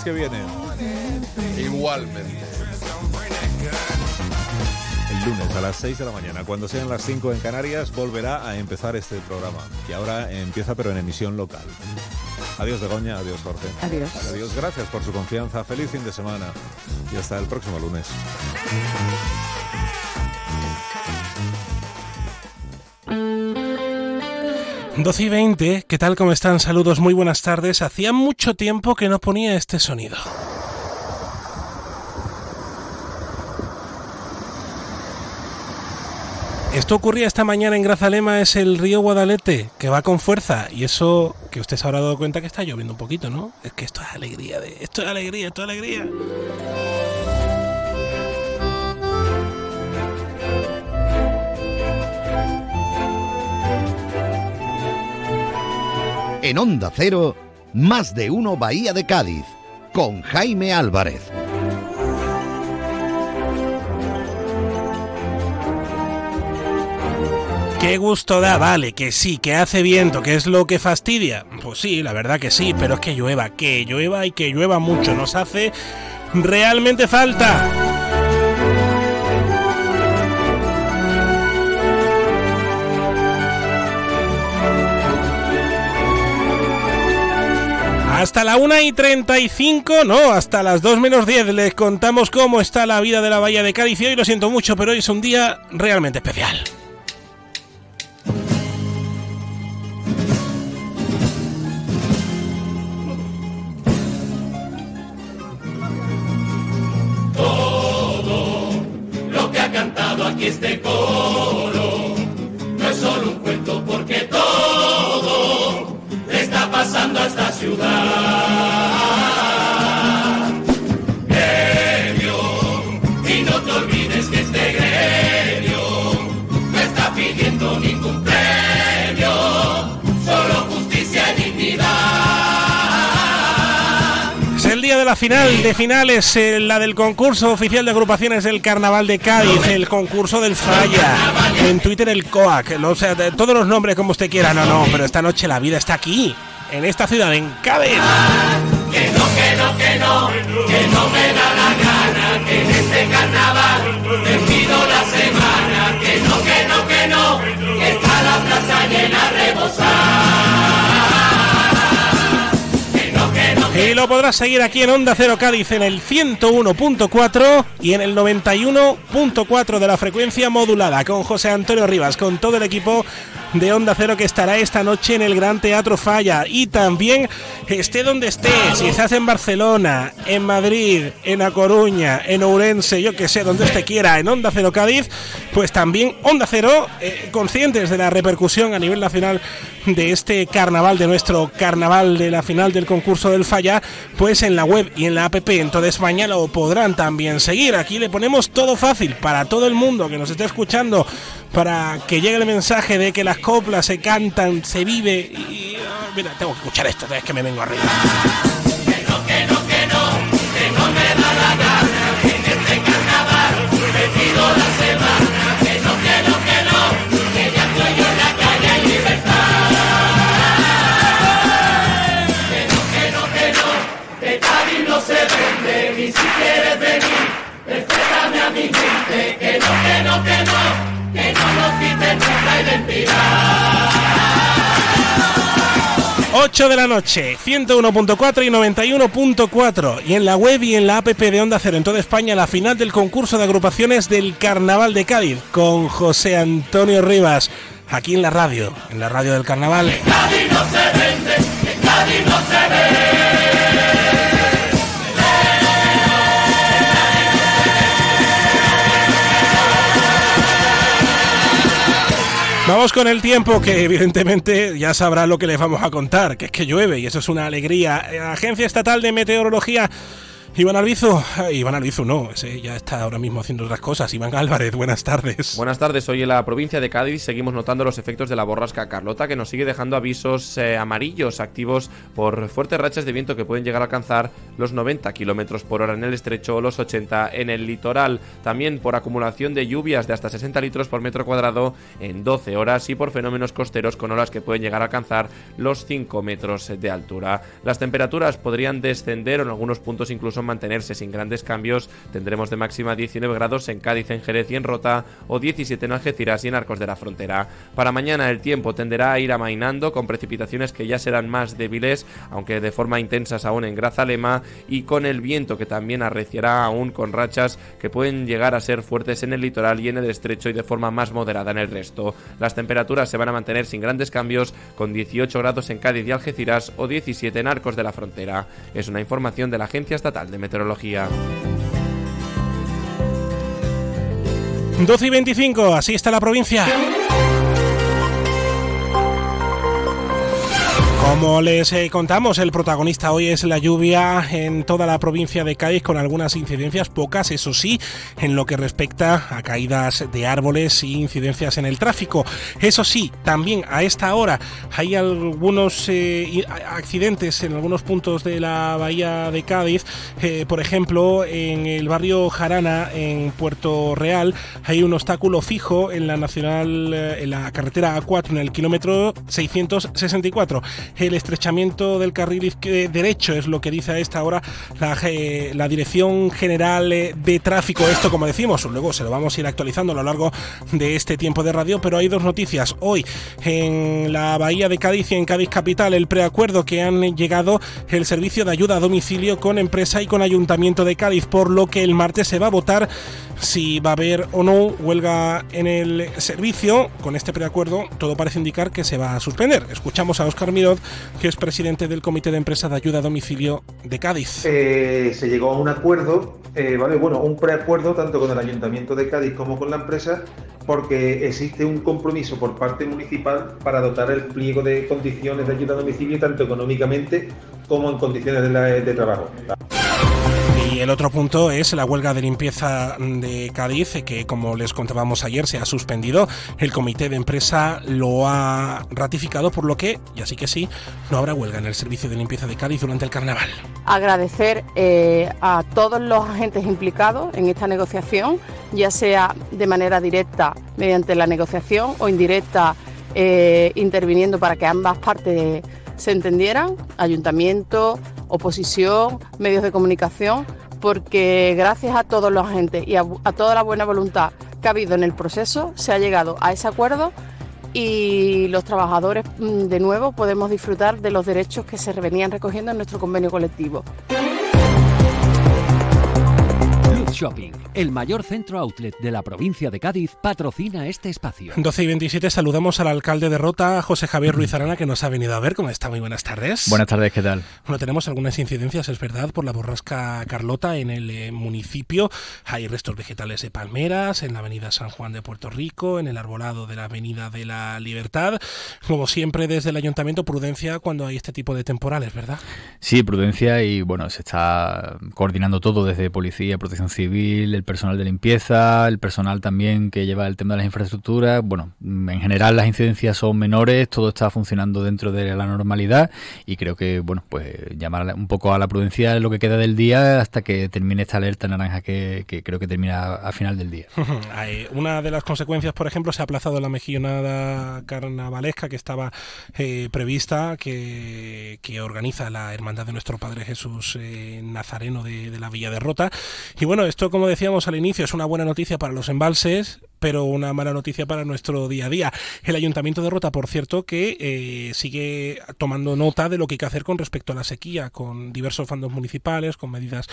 que viene. Igualmente. El lunes a las 6 de la mañana, cuando sean las 5 en Canarias, volverá a empezar este programa, que ahora empieza pero en emisión local. Adiós Begoña, adiós Jorge. Adiós. Adiós, gracias por su confianza, feliz fin de semana y hasta el próximo lunes. 12 y 20, ¿qué tal? ¿Cómo están? Saludos, muy buenas tardes. Hacía mucho tiempo que no ponía este sonido. Esto ocurría esta mañana en Grazalema, es el río Guadalete, que va con fuerza. Y eso, que usted se habrá dado cuenta que está lloviendo un poquito, ¿no? Es que esto es alegría, de, esto es alegría, esto es alegría. En Onda Cero, más de uno Bahía de Cádiz, con Jaime Álvarez. ¿Qué gusto da? Vale, que sí, que hace viento, que es lo que fastidia. Pues sí, la verdad que sí, pero es que llueva, que llueva y que llueva mucho. Nos hace realmente falta. Hasta la 1 y 35, no, hasta las 2 menos 10 les contamos cómo está la vida de la Bahía de Cádiz y hoy lo siento mucho, pero hoy es un día realmente especial. lo que ha cantado aquí este coro pasando a esta ciudad. Gremio, y no te olvides que este gremio no está pidiendo ningún premio, solo justicia y dignidad. Es el día de la final, de finales, eh, la del concurso oficial de agrupaciones del Carnaval de Cádiz, el concurso del Falla, en Twitter el COAC, o sea, todos los nombres como usted quiera, no, no, pero esta noche la vida está aquí, en esta ciudad, en Cádiz. Que no, que no, que no, que no me da la gana, que en este carnaval te pido la semana, que no, que no, que no, que está la plaza llena rebosar. Que no, que no, Y lo podrás seguir aquí en Onda Cero Cádiz en el 101.4 y en el 91.4 de la frecuencia modulada con José Antonio Rivas, con todo el equipo de Onda Cero que estará esta noche en el Gran Teatro Falla. Y también esté donde esté, si estás en Barcelona, en Madrid, en A Coruña, en Ourense, yo que sé, donde usted quiera, en Onda Cero Cádiz, pues también Onda Cero, eh, conscientes de la repercusión a nivel nacional de este carnaval, de nuestro carnaval de la final del concurso del Falla, pues en la web y en la app. En toda España lo podrán también seguir. Aquí le ponemos todo fácil para todo el mundo que nos esté escuchando, para que llegue el mensaje de que las coplas se cantan, se vive y... ah, mira, tengo que escuchar esto, es que me vengo arriba. que no, que no, que no me da la gana, que en este carnaval te pido la semana, que no, que no, que no, que ya estoy en la calle en libertad. Que no, que no, que no, que Cádiz no se vende, ni si quieres venir, respétame a mi gente, identidad. 8 de la noche, 101.4 y 91.4. Y en la web y en la app de Onda Cero en toda España, la final del concurso de agrupaciones del Carnaval de Cádiz con José Antonio Rivas. Aquí en la radio, en la radio del Carnaval. Cádiz no se vende, que Cádiz no se ve. Vamos con el tiempo que evidentemente ya sabrá lo que les vamos a contar, que es que llueve y eso es una alegría. La Agencia Estatal de Meteorología Iván Albizu, Iván Albizu no, ese ya está ahora mismo haciendo otras cosas. Iván Álvarez, buenas tardes. Buenas tardes, hoy en la provincia de Cádiz seguimos notando los efectos de la borrasca Carlota que nos sigue dejando avisos eh, amarillos activos por fuertes rachas de viento que pueden llegar a alcanzar los 90 kilómetros por hora en el estrecho o los 80 en el litoral. También por acumulación de lluvias de hasta 60 litros por metro cuadrado en 12 horas y por fenómenos costeros con olas que pueden llegar a alcanzar los 5 metros de altura. Las temperaturas podrían descender en algunos puntos incluso mantenerse sin grandes cambios. Tendremos de máxima 19 grados en Cádiz, en Jerez y en Rota o 17 en Algeciras y en Arcos de la Frontera. Para mañana el tiempo tenderá a ir amainando con precipitaciones que ya serán más débiles, aunque de forma intensas aún en Grazalema y con el viento que también arreciará aún con rachas que pueden llegar a ser fuertes en el litoral y en el estrecho y de forma más moderada en el resto. Las temperaturas se van a mantener sin grandes cambios con 18 grados en Cádiz y Algeciras o 17 en Arcos de la Frontera. Es una información de la Agencia Estatal de Meteorología. 12 y 25, así está la provincia. Como les eh, contamos, el protagonista hoy es la lluvia en toda la provincia de Cádiz con algunas incidencias, pocas, eso sí, en lo que respecta a caídas de árboles y incidencias en el tráfico. Eso sí, también a esta hora hay algunos eh, accidentes en algunos puntos de la bahía de Cádiz. Eh, por ejemplo, en el barrio Jarana, en Puerto Real, hay un obstáculo fijo en la nacional, en la carretera A4, en el kilómetro 664 el estrechamiento del carril derecho, es lo que dice a esta hora la, Dirección General eh, de Tráfico. Esto, como decimos, luego se lo vamos a ir actualizando a lo largo de este tiempo de radio, pero hay dos noticias. Hoy, en la Bahía de Cádiz y en Cádiz Capital, el preacuerdo que han llegado el servicio de ayuda a domicilio con empresa y con Ayuntamiento de Cádiz, por lo que el martes se va a votar si va a haber o no huelga en el servicio. Con este preacuerdo, todo parece indicar que se va a suspender. Escuchamos a Óscar Mirod, que es presidente del Comité de Empresa de Ayuda a Domicilio de Cádiz. Eh, se llegó a un acuerdo, eh, ¿vale? Bueno, un preacuerdo tanto con el Ayuntamiento de Cádiz como con la empresa, porque existe un compromiso por parte municipal para dotar el pliego de condiciones de ayuda a domicilio, tanto económicamente como en condiciones de, de trabajo. El otro punto es la huelga de limpieza de Cádiz, que como les contábamos ayer se ha suspendido. El comité de empresa lo ha ratificado, por lo que, y así que sí, no habrá huelga en el servicio de limpieza de Cádiz durante el carnaval. Agradecer eh, a todos los agentes implicados en esta negociación, ya sea de manera directa mediante la negociación o indirecta eh, interviniendo para que ambas partes se entendieran, ayuntamiento, oposición, medios de comunicación, porque gracias a todos los agentes y a, toda la buena voluntad que ha habido en el proceso, se ha llegado a ese acuerdo y los trabajadores mm, de nuevo podemos disfrutar de los derechos que se venían recogiendo en nuestro convenio colectivo. Shopping, el mayor centro outlet de la provincia de Cádiz, patrocina este espacio. 12 y 27 saludamos al alcalde de Rota, José Javier Ruiz Arana, que nos ha venido a ver. ¿Cómo está? Muy buenas tardes. Buenas tardes, ¿qué tal? Bueno, tenemos algunas incidencias, es verdad, por la borrasca Carlota en el eh, municipio. Hay restos vegetales de palmeras en la avenida San Juan de Puerto Rico, en el arbolado de la avenida de la Libertad. Como siempre, desde el ayuntamiento, prudencia cuando hay este tipo de temporales, ¿verdad? Sí, prudencia y bueno, se está coordinando todo desde policía, protección civil civil, el personal de limpieza, el personal también que lleva el tema de las infraestructuras. Bueno, en general las incidencias son menores, todo está funcionando dentro de la normalidad y creo que, bueno, pues llamar un poco a la prudencia lo que queda del día hasta que termine esta alerta naranja que, creo que termina a final del día. Una de las consecuencias, por ejemplo, se ha aplazado la mejillonada carnavalesca que estaba eh, prevista, que, organiza la Hermandad de Nuestro Padre Jesús eh, Nazareno de, de la Villa de Rota. Y bueno, esto, como decíamos al inicio, es una buena noticia para los embalses, pero una mala noticia para nuestro día a día. El Ayuntamiento de Rota, por cierto, que eh, sigue tomando nota de lo que hay que hacer con respecto a la sequía, con diversos fondos municipales, con medidas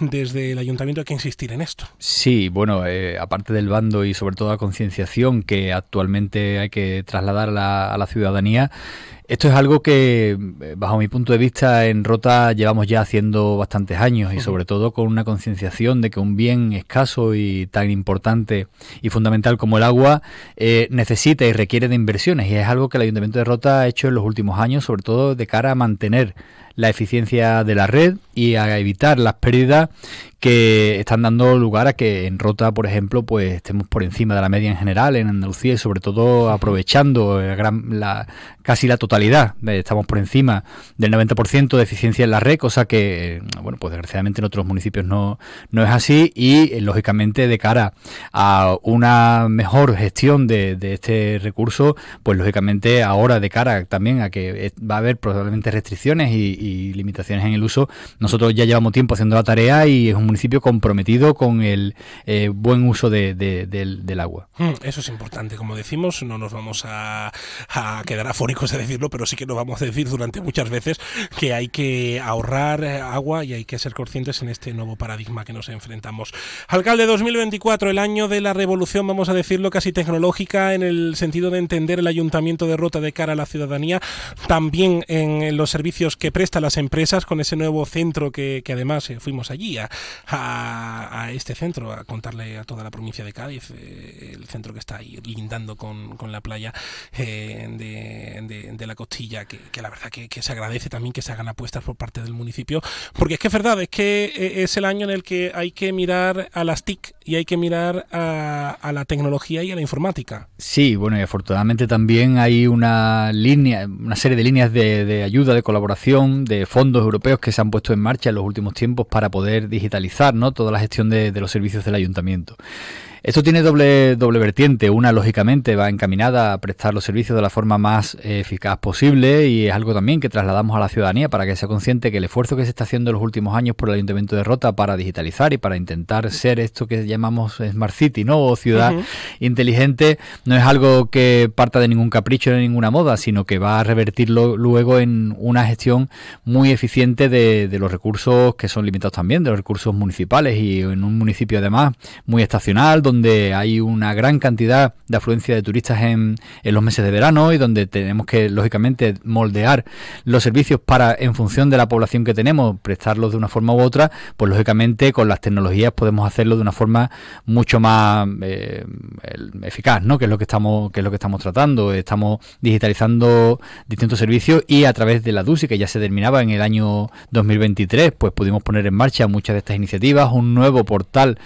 desde el Ayuntamiento. Hay que insistir en esto. Sí, bueno, eh, aparte del bando y sobre todo la concienciación que actualmente hay que trasladar a la ciudadanía, esto es algo que, eh, bajo mi punto de vista, en Rota llevamos ya haciendo bastantes años y sobre todo con una concienciación de que un bien escaso y tan importante y fundamental como el agua eh, necesita y requiere de inversiones. Y es algo que el Ayuntamiento de Rota ha hecho en los últimos años, sobre todo de cara a mantener la eficiencia de la red y a evitar las pérdidas que están dando lugar a que en Rota, por ejemplo, pues estemos por encima de la media en general en Andalucía y sobre todo aprovechando la, casi la totalidad, estamos por encima del 90% de eficiencia en la red, cosa que, bueno, pues desgraciadamente en otros municipios no, no es así y lógicamente de cara a una mejor gestión de, este recurso, pues lógicamente ahora de cara también a que va a haber probablemente restricciones y, limitaciones en el uso, nosotros ya llevamos tiempo haciendo la tarea y es un municipio comprometido con el eh, buen uso del, agua. Hmm, eso es importante, como decimos, no nos vamos a, quedar afónicos de decirlo, pero sí que nos vamos a decir durante muchas veces que hay que ahorrar eh, agua y hay que ser conscientes en este nuevo paradigma que nos enfrentamos. Alcalde 2024, el año de la revolución, vamos a decirlo, casi tecnológica en el sentido de entender el ayuntamiento de Rota de cara a la ciudadanía, también en los servicios que prestan las empresas con ese nuevo centro que, además eh, fuimos allí a, este centro, a contarle a toda la provincia de Cádiz, eh, el centro que está ahí lindando con, con la playa eh, de, de, la costilla, que, la verdad que, que, se agradece también que se hagan apuestas por parte del municipio, porque es que es verdad, es que es el año en el que hay que mirar a las TIC y hay que mirar a, a la tecnología y a la informática. Sí, bueno, y afortunadamente también hay una línea, una serie de líneas de, ayuda, de colaboración, de fondos europeos que se han puesto en marcha en los últimos tiempos para poder digitalizar ¿no? toda la gestión de los servicios del ayuntamiento. Esto tiene doble, doble vertiente. Una, lógicamente, va encaminada a prestar los servicios de la forma más eficaz posible y es algo también que trasladamos a la ciudadanía para que sea consciente que el esfuerzo que se está haciendo en los últimos años por el Ayuntamiento de Rota para digitalizar y para intentar ser esto que llamamos Smart City, ¿no? O ciudad inteligente, no es algo que parta de ningún capricho ni de ninguna moda, sino que va a revertirlo luego en una gestión muy eficiente de, de los recursos que son limitados también, de los recursos municipales y en un municipio además muy estacional, donde donde hay una gran cantidad de afluencia de turistas en, los meses de verano y donde tenemos que, lógicamente, moldear los servicios para, en función de la población que tenemos, prestarlos de una forma u otra, pues lógicamente con las tecnologías podemos hacerlo de una forma mucho más eh, eficaz, ¿no? Que es lo que estamos, que es lo que estamos tratando. Estamos digitalizando distintos servicios y a través de la DUSI, que ya se terminaba en el año 2023, pues pudimos poner en marcha muchas de estas iniciativas, un nuevo portal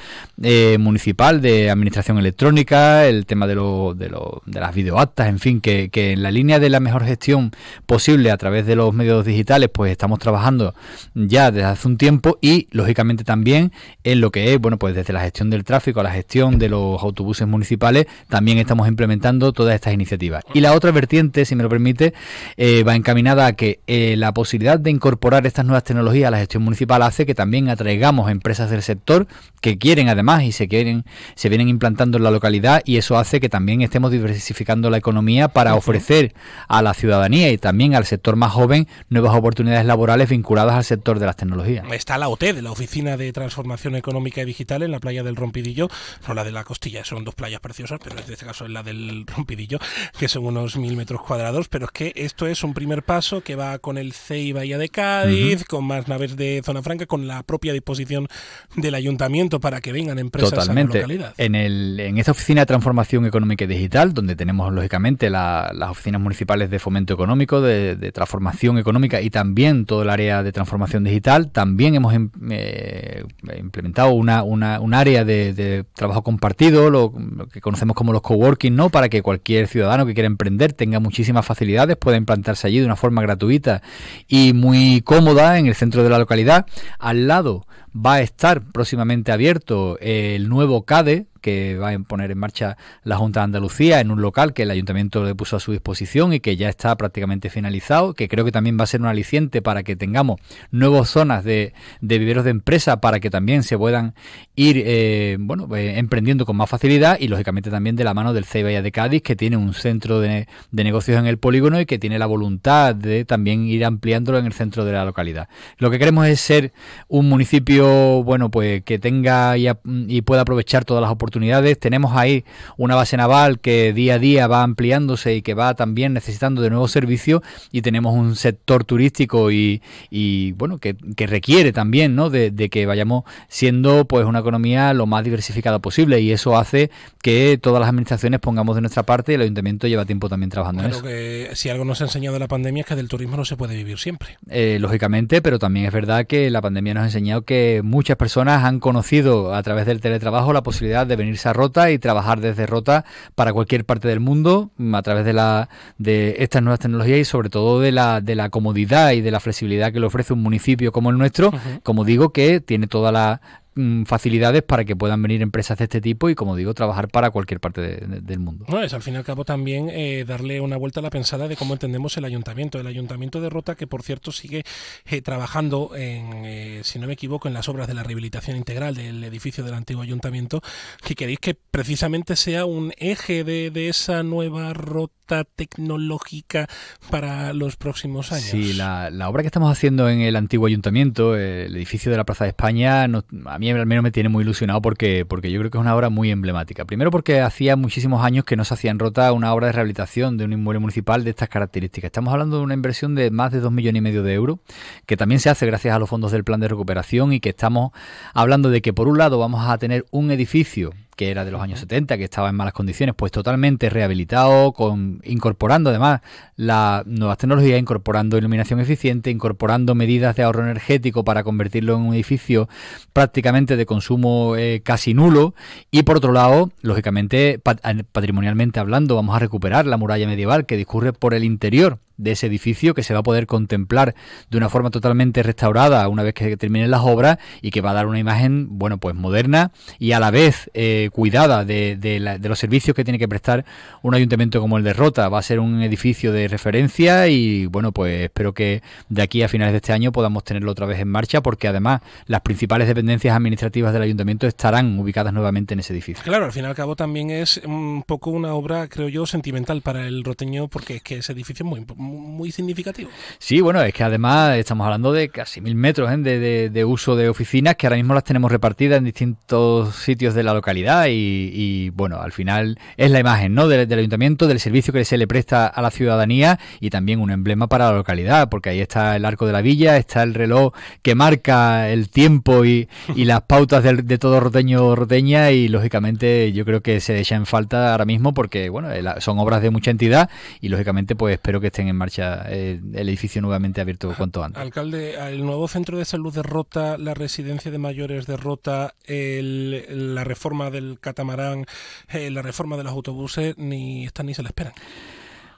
eh, municipal de administración electrónica, el tema de, lo, de, lo, de las videoactas, en fin, que, en la línea de la mejor gestión posible a través de los medios digitales, pues estamos trabajando ya desde hace un tiempo y lógicamente también en lo que es, bueno, pues desde la gestión del tráfico a la gestión de los autobuses municipales, también estamos implementando todas estas iniciativas. Y la otra vertiente, si me lo permite, eh, va encaminada a que eh, la posibilidad de incorporar estas nuevas tecnologías a la gestión municipal hace que también atraigamos empresas del sector que quieren además y se quieren, se vienen implantando en la localidad y eso hace que también estemos diversificando la economía para ofrecer a la ciudadanía y también al sector más joven nuevas oportunidades laborales vinculadas al sector de las tecnologías. Está la OTED, la Oficina de Transformación Económica y Digital, en la playa del Rompidillo, no la de la Costilla, son dos playas preciosas, pero en este caso es la del Rompidillo, que son unos mil metros cuadrados, pero es que esto es un primer paso que va con el CEI Bahía de Cádiz, con más naves de Zona Franca, con la propia disposición del ayuntamiento para que vengan empresas a la localidad en, el, en esta oficina de transformación económica y digital, donde tenemos lógicamente las oficinas municipales de fomento económico, de, transformación económica y también todo el área de transformación digital, también hemos em, eh, implementado una, una, un área de, trabajo compartido, lo, que conocemos como los coworking, ¿no? para que cualquier ciudadano que quiera emprender tenga muchísimas facilidades, pueda implantarse allí de una forma gratuita y muy cómoda en el centro de la localidad. Al lado va a estar próximamente abierto el nuevo CADE, que va a poner en marcha la Junta de Andalucía en un local que el ayuntamiento le puso a su disposición y que ya está prácticamente finalizado, que creo que también va a ser un aliciente para que tengamos nuevas zonas de, de viveros de empresa para que también se puedan ir eh, bueno eh, emprendiendo con más facilidad y lógicamente también de la mano del CEBA de Cádiz que tiene un centro de, de negocios en el polígono y que tiene la voluntad de también ir ampliándolo en el centro de la localidad. Lo que queremos es ser un municipio bueno pues que tenga y, y pueda aprovechar todas las oportunidades oportunidades. Tenemos ahí una base naval que día a día va ampliándose y que va también necesitando de nuevos servicios y tenemos un sector turístico y, y bueno, que, que, requiere también, ¿no? De, de, que vayamos siendo pues una economía lo más diversificada posible y eso hace que todas las administraciones pongamos de nuestra parte y el ayuntamiento lleva tiempo también trabajando en eso. Que si algo nos ha enseñado la pandemia es que del turismo no se puede vivir siempre. Eh, lógicamente, pero también es verdad que la pandemia nos ha enseñado que muchas personas han conocido a través del teletrabajo la posibilidad de venirse a Rota y trabajar desde Rota para cualquier parte del mundo a través de la de estas nuevas tecnologías y sobre todo de la de la comodidad y de la flexibilidad que le ofrece un municipio como el nuestro, uh -huh. como digo que tiene toda la mm, facilidades para que puedan venir empresas de este tipo y, como digo, trabajar para cualquier parte de, de, del mundo. No, es al fin y al cabo también eh, darle una vuelta a la pensada de cómo entendemos el ayuntamiento. El ayuntamiento de Rota, que por cierto sigue eh, trabajando, en, eh, si no me equivoco, en las obras de la rehabilitación integral del edificio del antiguo ayuntamiento, que queréis que precisamente sea un eje de, de esa nueva Rota tecnológica para los próximos años. Sí, la, la, obra que estamos haciendo en el antiguo ayuntamiento, el edificio de la Plaza de España, no, a mí al menos me tiene muy ilusionado porque, porque yo creo que es una obra muy emblemática. Primero porque hacía muchísimos años que no se hacía en Rota una obra de rehabilitación de un inmueble municipal de estas características. Estamos hablando de una inversión de más de dos millones y medio de euros, que también se hace gracias a los fondos del plan de recuperación y que estamos hablando de que por un lado vamos a tener un edificio que era de los años 70, que estaba en malas condiciones, pues totalmente rehabilitado, con, incorporando además las nuevas tecnologías, incorporando iluminación eficiente, incorporando medidas de ahorro energético para convertirlo en un edificio prácticamente de consumo eh, casi nulo. Y por otro lado, lógicamente, pat patrimonialmente hablando, vamos a recuperar la muralla medieval que discurre por el interior de ese edificio que se va a poder contemplar de una forma totalmente restaurada una vez que terminen las obras y que va a dar una imagen, bueno, pues moderna y a la vez eh, cuidada de, de, la, de, los servicios que tiene que prestar un ayuntamiento como el de Rota. Va a ser un edificio de referencia y, bueno, pues espero que de aquí a finales de este año podamos tenerlo otra vez en marcha porque además las principales dependencias administrativas del ayuntamiento estarán ubicadas nuevamente en ese edificio. Claro, al fin y al cabo también es un poco una obra, creo yo, sentimental para el roteño porque es que ese edificio es muy muy significativo. Sí, bueno, es que además estamos hablando de casi mil metros ¿eh? de, de, uso de oficinas que ahora mismo las tenemos repartidas en distintos sitios de la localidad y, y bueno, al final es la imagen ¿no? del, ayuntamiento, del servicio que se le presta a la ciudadanía y también un emblema para la localidad, porque ahí está el arco de la villa, está el reloj que marca el tiempo y, las pautas de, de todo roteño roteña y lógicamente yo creo que se echa en falta ahora mismo porque bueno, son obras de mucha entidad y lógicamente pues espero que estén en marcha eh, el edificio nuevamente abierto cuanto antes. Alcalde, el nuevo centro de salud de Rota, la residencia de mayores de Rota, el, la reforma del catamarán, eh, la reforma de los autobuses, ni están ni se la esperan.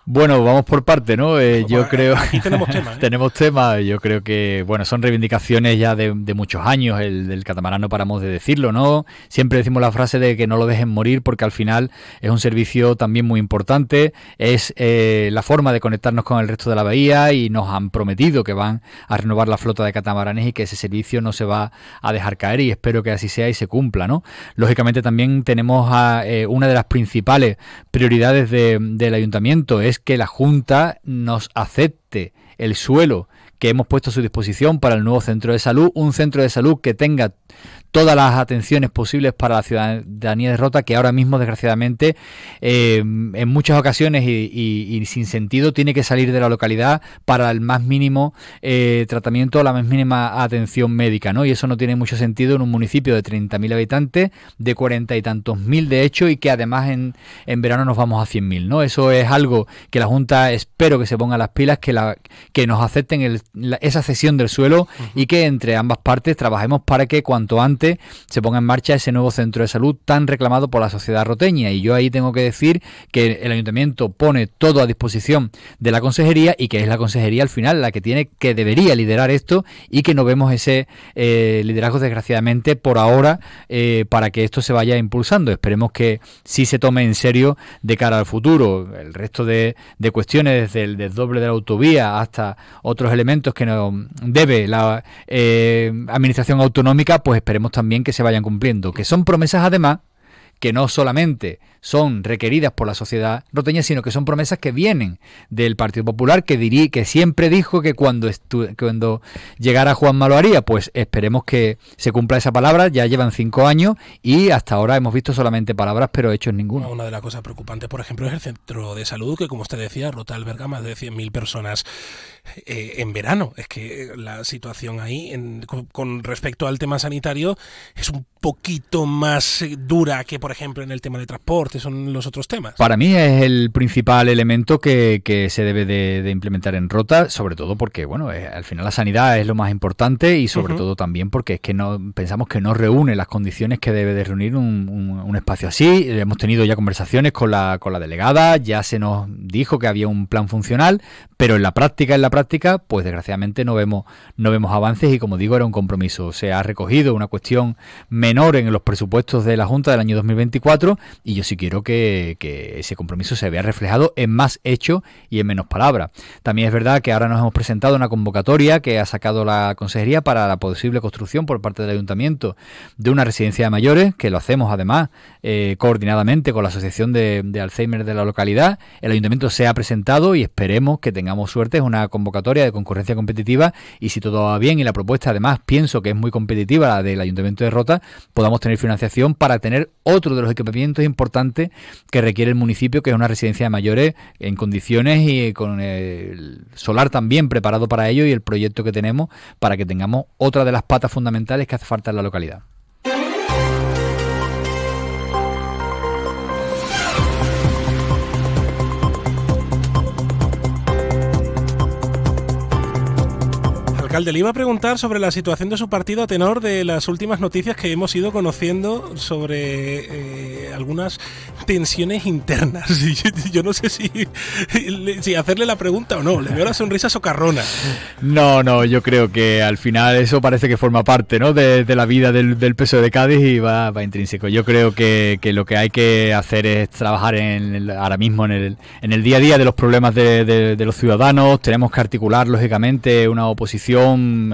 Bueno, vamos por parte, ¿no? Eh, yo creo. aquí tenemos tema, ¿eh? tenemos tema. Yo creo que, bueno, son reivindicaciones ya de, de muchos años. El del catamarán no paramos de decirlo, ¿no? Siempre decimos la frase de que no lo dejen morir porque al final es un servicio también muy importante. Es eh, la forma de conectarnos con el resto de la bahía y nos han prometido que van a renovar la flota de catamaranes y que ese servicio no se va a dejar caer y espero que así sea y se cumpla, ¿no? Lógicamente también tenemos a, eh, una de las principales prioridades de, del ayuntamiento es que la Junta nos acepte el suelo que hemos puesto a su disposición para el nuevo centro de salud, un centro de salud que tenga todas las atenciones posibles para la ciudadanía de Rota, que ahora mismo, desgraciadamente, eh, en muchas ocasiones y, sin sentido, tiene que salir de la localidad para el más mínimo eh, tratamiento, la más mínima atención médica, ¿no? Y eso no tiene mucho sentido en un municipio de 30.000 habitantes, de cuarenta y tantos mil de hecho, y que además en, en verano nos vamos a 100.000, ¿no? Eso es algo que la Junta espero que se ponga las pilas, que, la, que nos acepten el, la, esa cesión del suelo uh -huh. y que entre ambas partes trabajemos para que cuanto antes se ponga en marcha ese nuevo centro de salud tan reclamado por la sociedad roteña. Y yo ahí tengo que decir que el ayuntamiento pone todo a disposición de la consejería y que es la consejería al final la que tiene que debería liderar esto y que no vemos ese eh, liderazgo desgraciadamente por ahora eh, para que esto se vaya impulsando. Esperemos que sí se tome en serio de cara al futuro. El resto de, de cuestiones desde el desdoble de la autovía hasta otros elementos que nos debe la eh, administración autonómica, pues esperemos también que se vayan cumpliendo, que son promesas además que no solamente son requeridas por la sociedad roteña, sino que son promesas que vienen del Partido Popular, que dirí, que siempre dijo que cuando, cuando llegara Juan lo haría. Pues esperemos que se cumpla esa palabra. Ya llevan cinco años y hasta ahora hemos visto solamente palabras, pero hechos ninguno. Una de las cosas preocupantes, por ejemplo, es el centro de salud, que como usted decía, rota alberga más de 100.000 personas eh, en verano. Es que la situación ahí, con, respecto al tema sanitario, es un poquito más eh, dura que, por ejemplo, en el tema de transporte, son los otros temas. Para mí es el principal elemento que, se debe de, implementar en Rota, sobre todo porque, bueno, eh, al final la sanidad es lo más importante y sobre todo también porque es que no pensamos que no reúne las condiciones que debe de reunir un, un, espacio así. Hemos tenido ya conversaciones con la, con la delegada, ya se nos dijo que había un plan funcional, pero en la práctica, en la práctica, pues desgraciadamente no vemos, no vemos avances y como digo, era un compromiso. Se ha recogido una cuestión menor en los presupuestos de la Junta del año 2024 y yo sí quiero que, ese compromiso se vea reflejado en más hechos y en menos palabras. También es verdad que ahora nos hemos presentado una convocatoria que ha sacado la Consejería para la posible construcción por parte del Ayuntamiento de una residencia de mayores, que lo hacemos además eh, coordinadamente con la Asociación de, de Alzheimer de la localidad. El Ayuntamiento se ha presentado y esperemos que tengamos suerte. Es una convocatoria de concurrencia competitiva y si todo va bien y la propuesta además pienso que es muy competitiva la del Ayuntamiento de Rota, podamos tener financiación para tener otro de los equipamientos importantes que requiere el municipio, que es una residencia de mayores en condiciones y con el solar también preparado para ello y el proyecto que tenemos para que tengamos otra de las patas fundamentales que hace falta en la localidad. Alcalde, le iba a preguntar sobre la situación de su partido a tenor de las últimas noticias que hemos ido conociendo sobre eh, algunas tensiones internas. Yo no sé si, si hacerle la pregunta o no. Le veo la sonrisa socarrona. No, no, yo creo que al final eso parece que forma parte ¿no? de, la vida del, del peso de Cádiz y va, intrínseco. Yo creo que, lo que hay que hacer es trabajar en ahora mismo en el, en el día a día de los problemas de, de los ciudadanos. Tenemos que articular, lógicamente, una oposición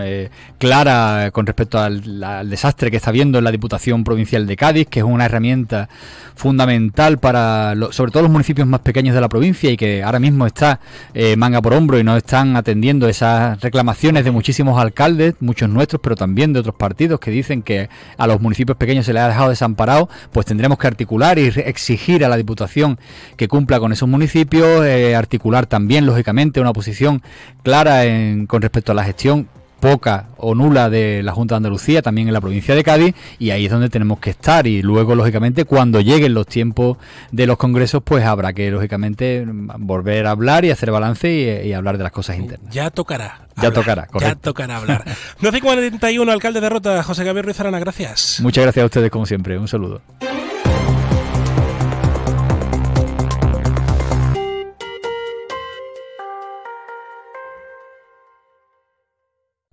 eh, clara con respecto al, desastre que está habiendo en la Diputación Provincial de Cádiz, que es una herramienta fundamental para, sobre todo los municipios más pequeños de la provincia y que ahora mismo está eh, manga por hombro y no están atendiendo esas reclamaciones de muchísimos alcaldes, muchos nuestros, pero también de otros partidos que dicen que a los municipios pequeños se les ha dejado desamparado, pues tendremos que articular y exigir a la Diputación que cumpla con esos municipios, eh, articular también, lógicamente, una posición clara en, con respecto a la gestión poca o nula de la Junta de Andalucía, también en la provincia de Cádiz, y ahí es donde tenemos que estar. Y luego, lógicamente, cuando lleguen los tiempos de los congresos, pues habrá que, lógicamente, volver a hablar y hacer balance y, hablar de las cosas internas. Ya tocará. Ya tocará, correcto. Ya tocará hablar. 12.41, alcalde de Rota, José Gabriel Ruiz Arana, gracias. Muchas gracias a ustedes, como siempre. Un saludo.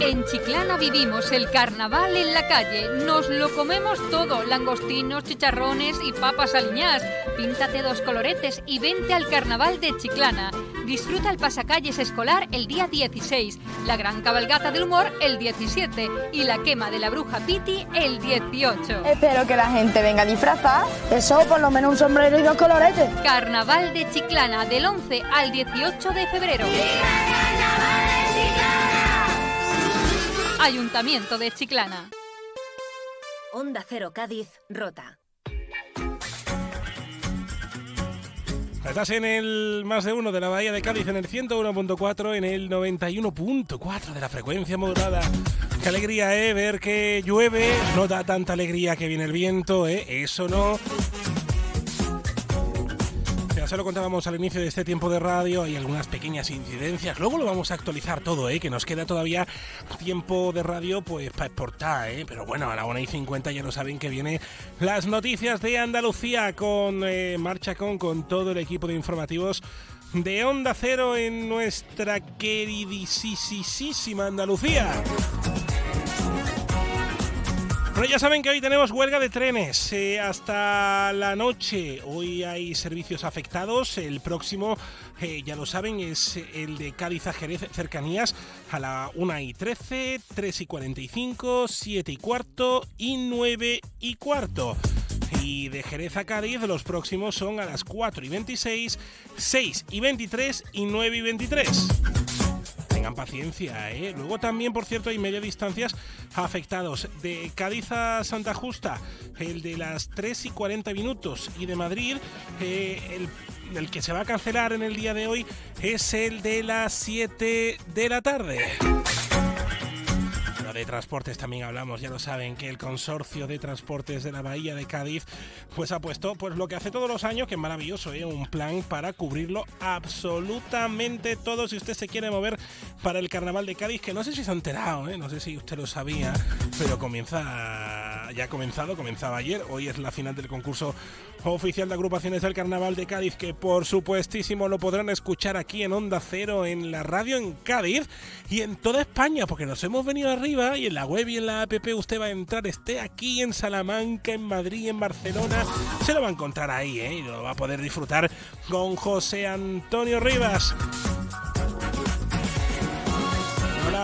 En Chiclana vivimos el carnaval en la calle. Nos lo comemos todo: langostinos, chicharrones y papas aliñás. Píntate dos coloretes y vente al carnaval de Chiclana. Disfruta el pasacalles escolar el día 16, la gran cabalgata del humor el 17 y la quema de la bruja Piti el 18. Espero que la gente venga disfrazada. Eso, por lo menos un sombrero y dos coloretes. Carnaval de Chiclana del 11 al 18 de febrero. Ayuntamiento de Chiclana. Onda Cero Cádiz, Rota. Estás en el más de uno de la Bahía de Cádiz, en el 101.4, en el 91.4 de la frecuencia modulada. Qué alegría, ¿eh? Ver que llueve, no da tanta alegría que viene el viento, ¿eh? Eso no ya se lo contábamos al inicio de este tiempo de radio, hay algunas pequeñas incidencias. Luego lo vamos a actualizar todo, ¿eh? que nos queda todavía tiempo de radio pues para exportar. ¿eh? Pero bueno, a la 1 y 50 ya lo saben que viene las noticias de Andalucía con eh, Marcha con, con todo el equipo de informativos de Onda Cero en nuestra queridísima Andalucía. Bueno, ya saben que hoy tenemos huelga de trenes eh, hasta la noche. Hoy hay servicios afectados. El próximo, eh, ya lo saben, es el de Cádiz a Jerez cercanías a la 1 y 13, 3 y 45, 7 y cuarto y 9 y cuarto. Y de Jerez a Cádiz los próximos son a las 4 y 26, 6 y 23 y 9 y 23 tengan paciencia, ¿eh? Luego también, por cierto, hay media distancias afectados. De Cádiz a Santa Justa, el de las 3 y 40 minutos. Y de Madrid, eh, el, el que se va a cancelar en el día de hoy es el de las 7 de la tarde de transportes también hablamos, ya lo saben, que el consorcio de transportes de la Bahía de Cádiz pues ha puesto pues lo que hace todos los años, que es maravilloso, ¿eh? un plan para cubrirlo absolutamente todo si usted se quiere mover para el carnaval de Cádiz, que no sé si se ha enterado, ¿eh? no sé si usted lo sabía, pero comienza, ya ha comenzado, comenzaba ayer, hoy es la final del concurso oficial de agrupaciones del carnaval de Cádiz, que por supuestísimo lo podrán escuchar aquí en Onda Cero, en la radio en Cádiz y en toda España, porque nos hemos venido arriba y en la web y en la app usted va a entrar, esté aquí en Salamanca, en Madrid, en Barcelona, se lo va a encontrar ahí, ¿eh? Y lo va a poder disfrutar con José Antonio Rivas.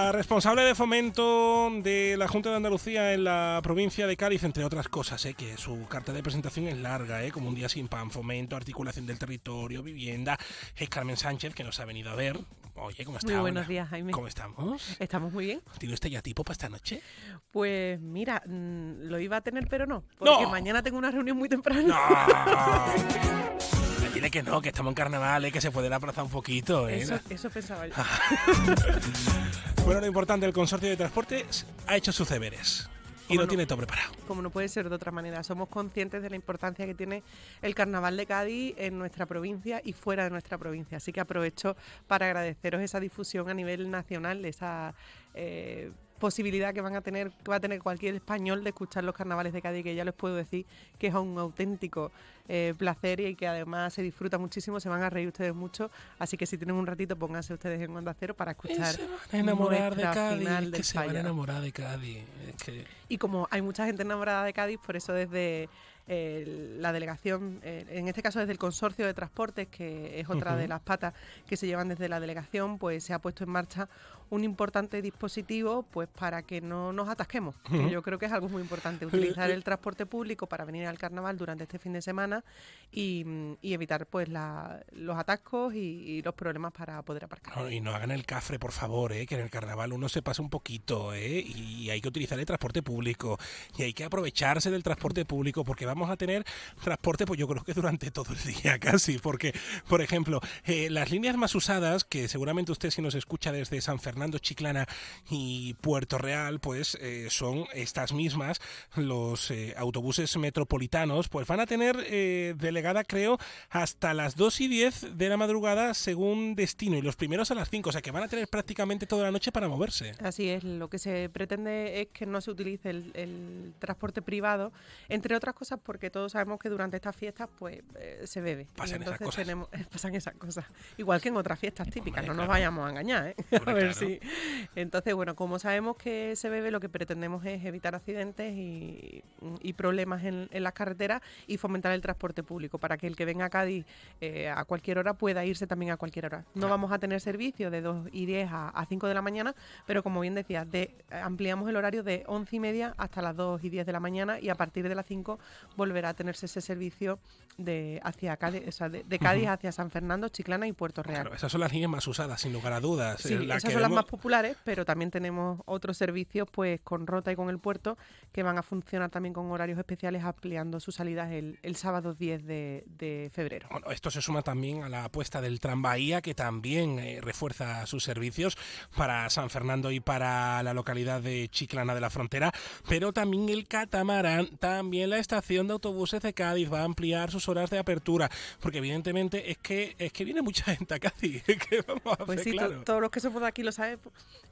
La responsable de fomento de la Junta de Andalucía en la provincia de Cádiz, entre otras cosas, ¿eh? que su carta de presentación es larga, ¿eh? como un día sin pan, fomento, articulación del territorio, vivienda, es Carmen Sánchez, que nos ha venido a ver. Oye, ¿cómo está? Muy buenos días, Jaime. ¿Cómo estamos? Estamos muy bien. ¿Tiene usted ya tipo para esta noche? Pues mira, mm, lo iba a tener, pero no. Porque mañana tengo una reunión muy temprano. ¡No! Dile que no, que estamos en carnaval, ¿eh? que se puede aplazar un poquito. ¿eh? Eso, eso pensaba yo. bueno, lo importante, el consorcio de transporte ha hecho sus deberes y lo no? tiene todo preparado. Como no puede ser de otra manera. Somos conscientes de la importancia que tiene el Carnaval de Cádiz en nuestra provincia y fuera de nuestra provincia. Así que aprovecho para agradeceros esa difusión a nivel nacional, esa eh, posibilidad que van a tener, que va a tener cualquier español de escuchar los carnavales de Cádiz, que ya les puedo decir que es un auténtico eh, placer y que además se disfruta muchísimo, se van a reír ustedes mucho. Así que si tienen un ratito, pónganse ustedes en Onda Cero para escuchar. Se van a enamorar de Cádiz, es que se van a enamorar de Cádiz. es que- Y como hay mucha gente enamorada de Cádiz, por eso desde eh, la delegación, eh, en este caso desde el consorcio de transportes, que es otra de las patas que se llevan desde la delegación, pues se ha puesto en marcha un importante dispositivo pues para que no nos atasquemos. que yo creo que es algo muy importante, utilizar el transporte público para venir al carnaval durante este fin de semana y, y evitar pues la- los atascos y, y los problemas para poder aparcar. No, y no hagan el cafre, por favor, ¿eh? que en el carnaval uno se pasa un poquito ¿eh? y hay que utilizar el transporte público y hay que aprovecharse del transporte público porque vamos a tener transporte, pues yo creo que durante todo el día casi, porque, por ejemplo, eh, las líneas más usadas, que seguramente usted si nos escucha desde San Fernando, Chiclana y Puerto Real, pues eh, son estas mismas, los eh, autobuses metropolitanos, pues van a tener eh, delegada, creo, hasta las 2 y 10 de la madrugada según destino y los primeros a las 5, o sea que van a tener prácticamente toda la noche para moverse. Así es, lo que se pretende es que no se utilice el, el transporte privado, entre otras cosas porque todos sabemos que durante estas fiestas pues eh, se bebe. Pasan esas cosas. tenemos- pasan esas cosas. Igual que en otras fiestas típicas, no nos claro. vayamos a engañar, ¿eh? Hombre, a ver claro. si. Entonces, bueno, como sabemos que se bebe, lo que pretendemos es evitar accidentes y, y problemas en, en las carreteras y fomentar el transporte público para que el que venga a Cádiz eh, a cualquier hora pueda irse también a cualquier hora. No vamos a tener servicio de 2 y 10 a, a 5 de la mañana, pero como bien decías, de, ampliamos el horario de 11 y media hasta las 2 y 10 de la mañana y a partir de las 5 volverá a tenerse ese servicio de hacia Cádiz, o sea, de, de Cádiz hacia San Fernando, Chiclana y Puerto Real. Claro, esas son las líneas más usadas, sin lugar a dudas. Sí, Eh, la esas que son las más populares, pero también tenemos otros servicios pues con Rota y con el puerto que van a funcionar también con horarios especiales ampliando sus salidas el, el sábado 10 de, de febrero. Bueno, esto se suma también a la apuesta del Tram Bahía, que también eh, refuerza sus servicios para San Fernando y para la localidad de Chiclana de la Frontera, pero también el catamarán, también la estación de Autobuses de Cádiz va a ampliar sus horas de apertura, porque evidentemente es que es que viene mucha gente a Cádiz. ¿Qué vamos a Pues hacer? sí, claro. todos los que somos de aquí lo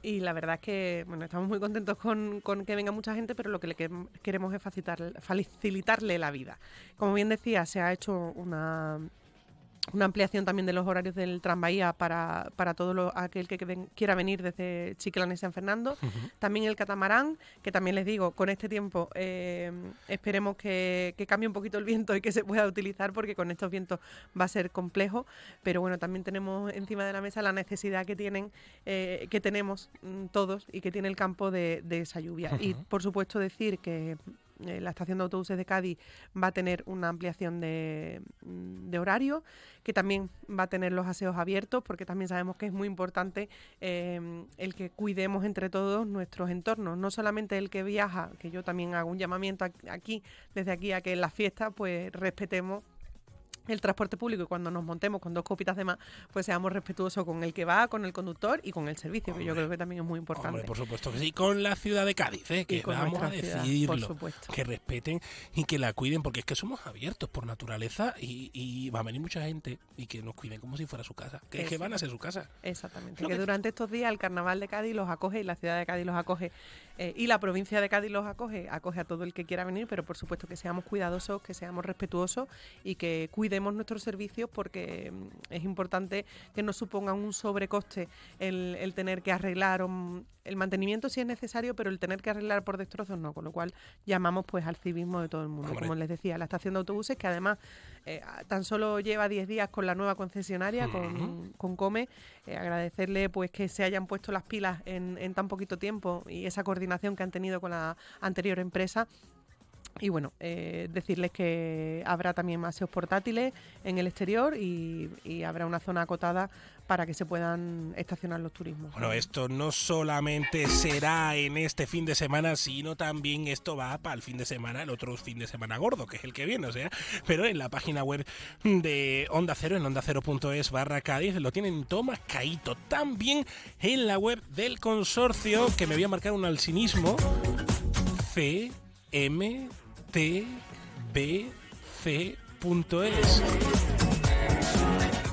Y la verdad es que bueno, estamos muy contentos con, con que venga mucha gente, pero lo que le querem- queremos es facilitar- facilitarle la vida. Como bien decía, se ha hecho una, una ampliación también de los horarios del tranvía para, para todo lo, aquel que ven- quiera venir desde Chiclana y San Fernando. También el catamarán, que también les digo, con este tiempo eh, esperemos que, que cambie un poquito el viento y que se pueda utilizar, porque con estos vientos va a ser complejo. Pero bueno, también tenemos encima de la mesa la necesidad que tienen, eh, que tenemos mm, todos y que tiene el campo de, de esa lluvia. Y por supuesto decir que eh, la estación de autobuses de Cádiz va a tener una ampliación de, mm, de horario, que también va a tener los aseos abiertos, porque también sabemos que es muy importante eh, el que cuidemos entre todos nuestros entornos, no solamente el que viaja, que yo también hago un llamamiento aquí, desde aquí, a que en las fiestas pues respetemos el transporte público y cuando nos montemos con dos copitas de más, pues seamos respetuosos con el que va, con el conductor y con el servicio, que yo creo que también es muy importante. Hombre, por supuesto que sí. Con la ciudad de Cádiz, ¿eh? que vamos a nuestra ciudad. Que respeten y que la cuiden, porque es que somos abiertos por naturaleza y, y va a venir mucha gente y que nos cuiden como si fuera su casa. Que, es que van a ser su casa. Exactamente. Que que- durante estos días el carnaval de Cádiz los acoge y la ciudad de Cádiz los acoge eh, y la provincia de Cádiz los acoge, acoge a todo el que quiera venir, pero por supuesto que seamos cuidadosos, que seamos respetuosos y que cuidemos nuestros servicios porque mm, es importante que no supongan un sobrecoste el, el tener que arreglar o, mm, el mantenimiento si es necesario, pero el tener que arreglar por destrozos no, con lo cual llamamos pues al civismo de todo el mundo. Hombre. Como les decía, la estación de autobuses que además eh, tan solo lleva 10 días con la nueva concesionaria, con, con Come, eh, agradecerle pues que se hayan puesto las pilas en, en tan poquito tiempo y esa coordinación que han tenido con la anterior empresa. Y bueno, eh, decirles que habrá también aseos portátiles en el exterior y, habrá una zona acotada para que se puedan estacionar los turismos. Bueno, esto no solamente será en este fin de semana, sino también esto va para el fin de semana, el otro fin de semana gordo, que es el que viene, o sea, pero en la página web de Onda Cero, en ondacero.es barra Cádiz, lo tienen todo mascaíto. También en la web del consorcio, que me voy a marcar un alcinismo, C, M, T, B, C.es.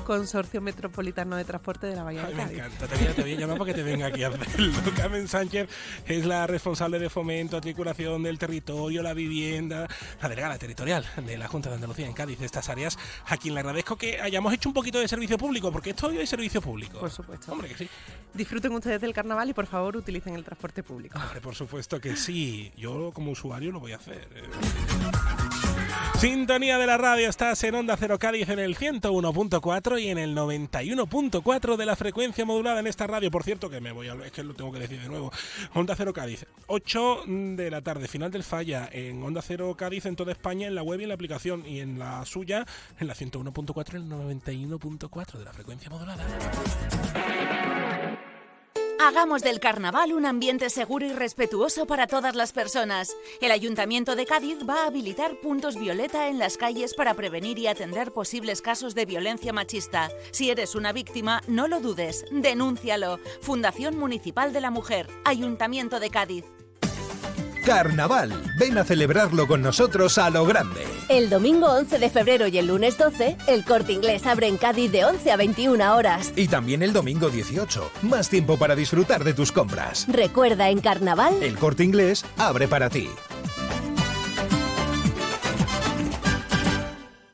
Consorcio Metropolitano de Transporte de la Bahía de Ay, me Cádiz. encanta, te voy, a, te voy a llamar para que te venga aquí a hacerlo. Carmen Sánchez es la responsable de fomento, articulación del territorio, la vivienda, la delegada territorial de la Junta de Andalucía en Cádiz, de estas áreas, a quien le agradezco que hayamos hecho un poquito de servicio público, porque esto hoy es servicio público. Por supuesto. Hombre, que sí. Disfruten ustedes del carnaval y por favor utilicen el transporte público. Hombre, por supuesto que sí. Yo como usuario lo voy a hacer. Sintonía de la radio, estás en Onda Cero Cádiz en el 101.4 y en el 91.4 de la frecuencia modulada en esta radio. Por cierto, que me voy a... Es que lo tengo que decir de nuevo. Onda Cero Cádiz, 8 de la tarde, final del falla, en Onda Cero Cádiz en toda España, en la web y en la aplicación, y en la suya, en la 101.4 y el 91.4 de la frecuencia modulada. Hagamos del carnaval un ambiente seguro y respetuoso para todas las personas. El Ayuntamiento de Cádiz va a habilitar puntos violeta en las calles para prevenir y atender posibles casos de violencia machista. Si eres una víctima, no lo dudes, denúncialo. Fundación Municipal de la Mujer, Ayuntamiento de Cádiz. Carnaval, ven a celebrarlo con nosotros a lo grande. El domingo 11 de febrero y el lunes 12, el Corte Inglés abre en Cádiz de 11 a 21 horas. Y también el domingo 18, más tiempo para disfrutar de tus compras. Recuerda, en Carnaval, El corte inglés abre para ti.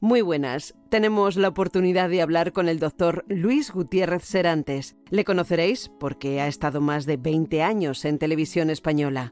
Muy buenas. Tenemos la oportunidad de hablar con el doctor Luis Gutiérrez Serantes. Le conoceréis porque ha estado más de 20 años en televisión española.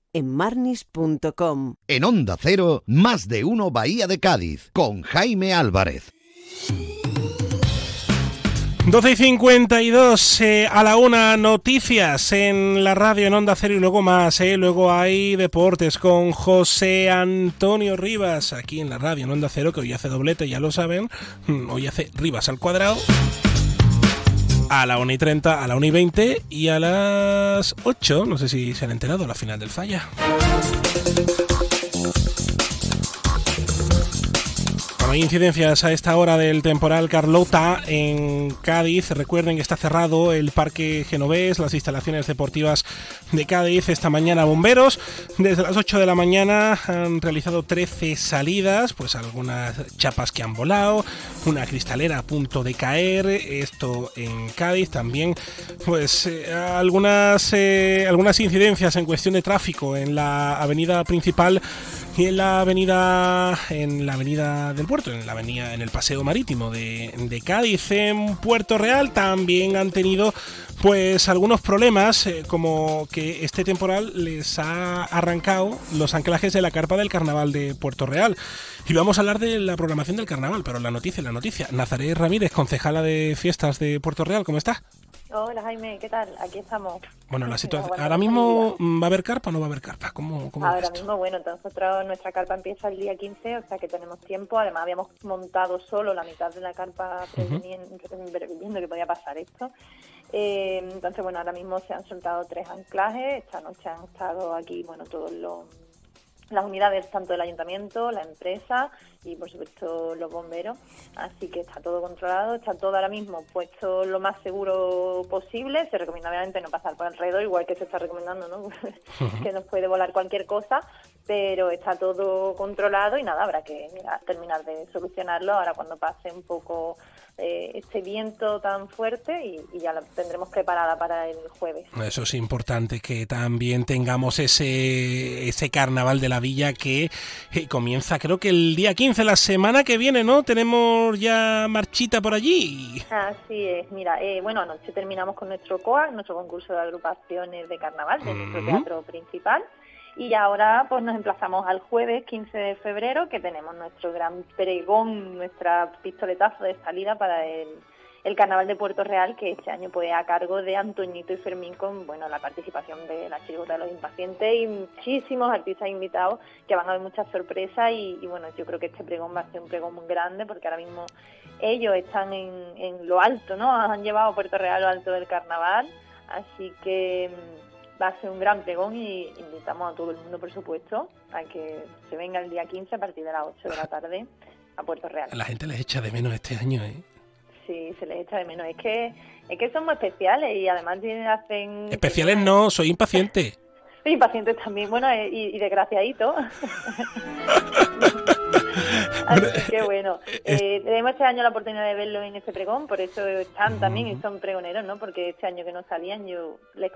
en marnis.com. En Onda Cero, más de uno Bahía de Cádiz, con Jaime Álvarez. 12 y 52 eh, a la una noticias en la radio en Onda Cero y luego más, eh, luego hay deportes con José Antonio Rivas aquí en la radio en Onda Cero que hoy hace doblete, ya lo saben, hoy hace Rivas al cuadrado a la 1 y 30, a la 1 y 20 y a las 8, no sé si se han enterado, la final del falla. Hay incidencias a esta hora del temporal Carlota en Cádiz. Recuerden que está cerrado el Parque Genovés, las instalaciones deportivas de Cádiz. Esta mañana bomberos, desde las 8 de la mañana han realizado 13 salidas, pues algunas chapas que han volado, una cristalera a punto de caer, esto en Cádiz también, pues eh, algunas, eh, algunas incidencias en cuestión de tráfico en la avenida principal y en la avenida en la avenida del puerto, en la avenida en el paseo marítimo de, Cádiz, en Puerto Real también han tenido pues algunos problemas, eh, como que este temporal les ha arrancado los anclajes de la carpa del carnaval de Puerto Real. Y vamos a hablar de la programación del carnaval, pero la noticia, la noticia. Nazaret Ramírez, concejala de fiestas de Puerto Real, ¿cómo está? Hola Jaime, ¿qué tal? Aquí estamos. Bueno, la situación. ahora mismo va a haber carpa o no va a haber carpa. ¿Cómo, cómo ahora mismo, bueno, nosotros nuestra carpa empieza el día 15, o sea que tenemos tiempo. Además, habíamos montado solo la mitad de la carpa previniendo, que podía pasar esto. Eh, entonces, bueno, ahora mismo se han soltado tres anclajes. Esta noche han estado aquí, bueno, todos los las unidades tanto del ayuntamiento, la empresa y por supuesto los bomberos. Así que está todo controlado, está todo ahora mismo puesto lo más seguro posible. Se recomienda obviamente no pasar por alrededor, igual que se está recomendando, ¿no? que nos puede volar cualquier cosa, pero está todo controlado y nada, habrá que terminar de solucionarlo ahora cuando pase un poco eh, este viento tan fuerte y, ya la tendremos preparada para el jueves. Eso es importante, que también tengamos ese, ese carnaval de la villa que eh, comienza creo que el día 15, la semana que viene, ¿no? Tenemos ya marchita por allí. Así es, mira, eh, bueno, anoche terminamos con nuestro COA, nuestro concurso de agrupaciones de carnaval, de nuestro teatro principal. Y ahora pues nos emplazamos al jueves 15 de febrero que tenemos nuestro gran pregón, nuestra pistoletazo de salida para el, Carnaval de Puerto Real que este año pues a cargo de Antoñito y Fermín con bueno la participación de la chirigota de los impacientes y muchísimos artistas invitados que van a haber muchas sorpresas y, bueno yo creo que este pregón va a ser un pregón muy grande porque ahora mismo ellos están en, en lo alto, ¿no? Han llevado Puerto Real lo alto del carnaval así que va a ser un gran pregón y invitamos a todo el mundo, por supuesto, a que se venga el día 15 a partir de las 8 de la tarde a Puerto Real. La gente les echa de menos este año, ¿eh? Sí, se les echa de menos. Es que es que son muy especiales y además hacen... Especiales no, soy impaciente. soy impaciente también, bueno, eh, y, y desgraciadito. Así que bueno, eh, tenemos este año la oportunidad de verlo en este pregón, por eso están también y son pregoneros, ¿no? Porque este año que no salían, yo les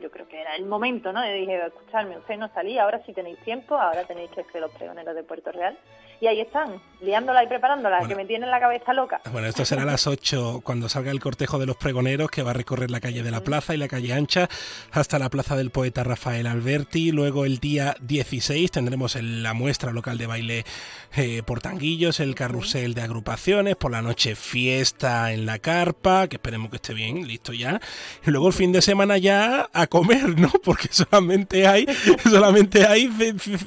yo creo que era el momento, ¿no? De dije, escucharme, usted no salía, ahora sí tenéis tiempo, ahora tenéis que ser los pregoneros de Puerto Real. Y ahí están, liándola y preparándola, que me tienen la cabeza loca. Bueno, esto será a las 8 cuando salga el cortejo de los pregoneros que va a recorrer la calle de la Plaza y la calle Ancha hasta la Plaza del Poeta Rafael Alberti. Luego el día 16 tendremos la muestra local de baile eh, por tanguillos, el carrusel de agrupaciones, por la noche fiesta en la carpa, que esperemos que esté bien, listo ya. Y luego el fin de semana ya a comer, ¿no? Porque solamente hay, solamente hay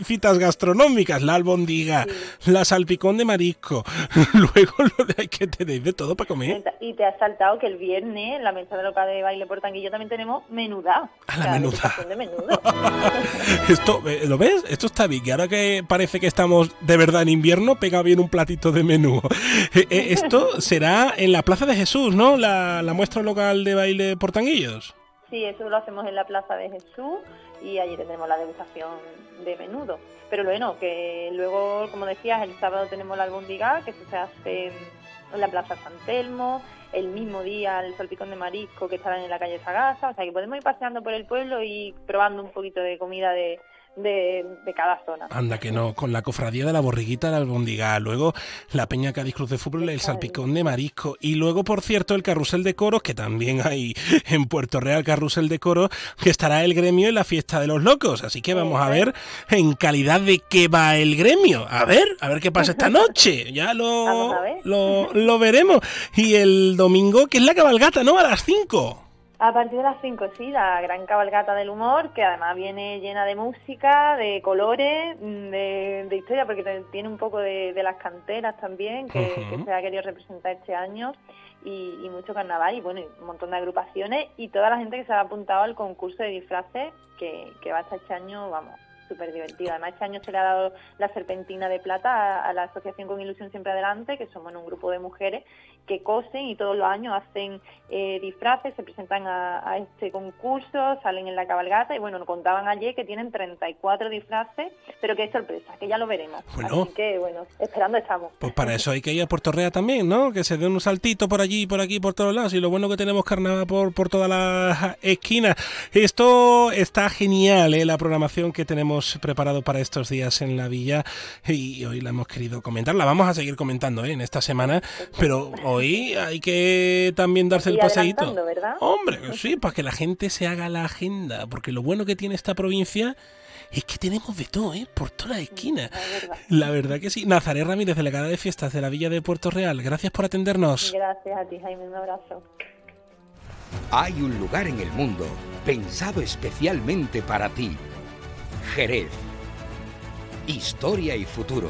citas gastronómicas, la albondiga, la salpicón de marisco, luego lo de, que tener de todo para comer. Y te has saltado que el viernes en la mesa de local de baile por tanguillo también tenemos menuda. A la menuda. Esto, eh, ¿lo ves? Esto está bien, que ahora que parece que estamos de verdad en invierno, pega bien un platito de menú. Eh, eh, esto será en la Plaza de Jesús, ¿no? La, muestra local de baile portanguillos. Sí, eso lo hacemos en la Plaza de Jesús y allí tenemos la degustación de menudo. Pero bueno, que luego, como decías, el sábado tenemos la albondiga, que se hace en la Plaza San Telmo, el mismo día el salpicón de marisco que estará en la calle Sagasa, o sea que podemos ir paseando por el pueblo y probando un poquito de comida de, de, de cada zona. Anda que no, con la cofradía de la borriguita de la albondiga, luego la Peña Cádiz Cruz de Fútbol, el salpicón de marisco y luego, por cierto, el carrusel de coros, que también hay en Puerto Real carrusel de coros, que estará el gremio en la fiesta de los locos. Así que vamos a ver en calidad de qué va el gremio. A ver, a ver qué pasa esta noche. Ya lo, lo, lo veremos. Y el domingo, que es la cabalgata, ¿no? A las 5. A partir de las 5, sí, la gran cabalgata del humor, que además viene llena de música, de colores, mm, de, de historia, porque tiene un poco de, las canteras también, que, se ha querido representar este año, y, mucho carnaval, y bueno, un montón de agrupaciones, y toda la gente que se ha apuntado al concurso de disfraces, que, que va a estar este año, vamos, súper divertido. Además, este año se le ha dado la serpentina de plata a, la Asociación con Ilusión Siempre Adelante, que somos un grupo de mujeres que cosen y todos los años hacen eh, disfraces, se presentan a, este concurso, salen en la cabalgata y bueno, nos contaban ayer que tienen 34 disfraces, pero que es sorpresa, que ya lo veremos. Así que bueno, esperando estamos. Pues para eso hay que ir a Puerto Real también, ¿no? Que se den un saltito por allí, por aquí, por todos lados y lo bueno que tenemos carnaval por, por todas las esquinas. Esto está genial, ¿eh? la programación que tenemos preparado para estos días en la villa y hoy la hemos querido comentar, la vamos a seguir comentando ¿eh? en esta semana, pero hoy hay que también darse el paseíto. Hombre, sí, para que la gente se haga la agenda, porque lo bueno que tiene esta provincia es que tenemos de todo, ¿eh? Por toda la esquina. La verdad que sí. Nazaret Ramírez, delegada de fiestas de la Villa de Puerto Real, gracias por atendernos. Gracias a ti, Jaime, un abrazo. Hay un lugar en el mundo pensado especialmente para ti. Jerez. Historia y futuro.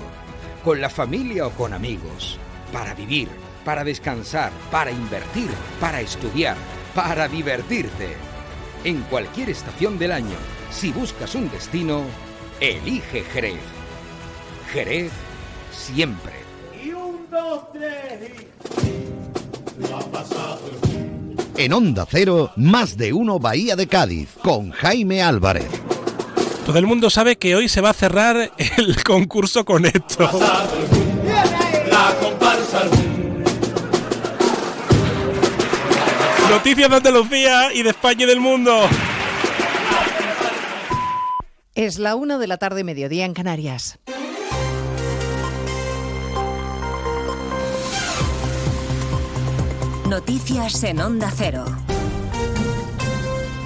Con la familia o con amigos. Para vivir para descansar, para invertir, para estudiar, para divertirte. En cualquier estación del año, si buscas un destino, elige Jerez. Jerez siempre. Y un, dos, tres En Onda Cero, más de uno Bahía de Cádiz, con Jaime Álvarez. Todo el mundo sabe que hoy se va a cerrar el concurso con esto. La comparsa Noticias de Andalucía y de España y del mundo. Es la una de la tarde, mediodía en Canarias. Noticias en Onda Cero.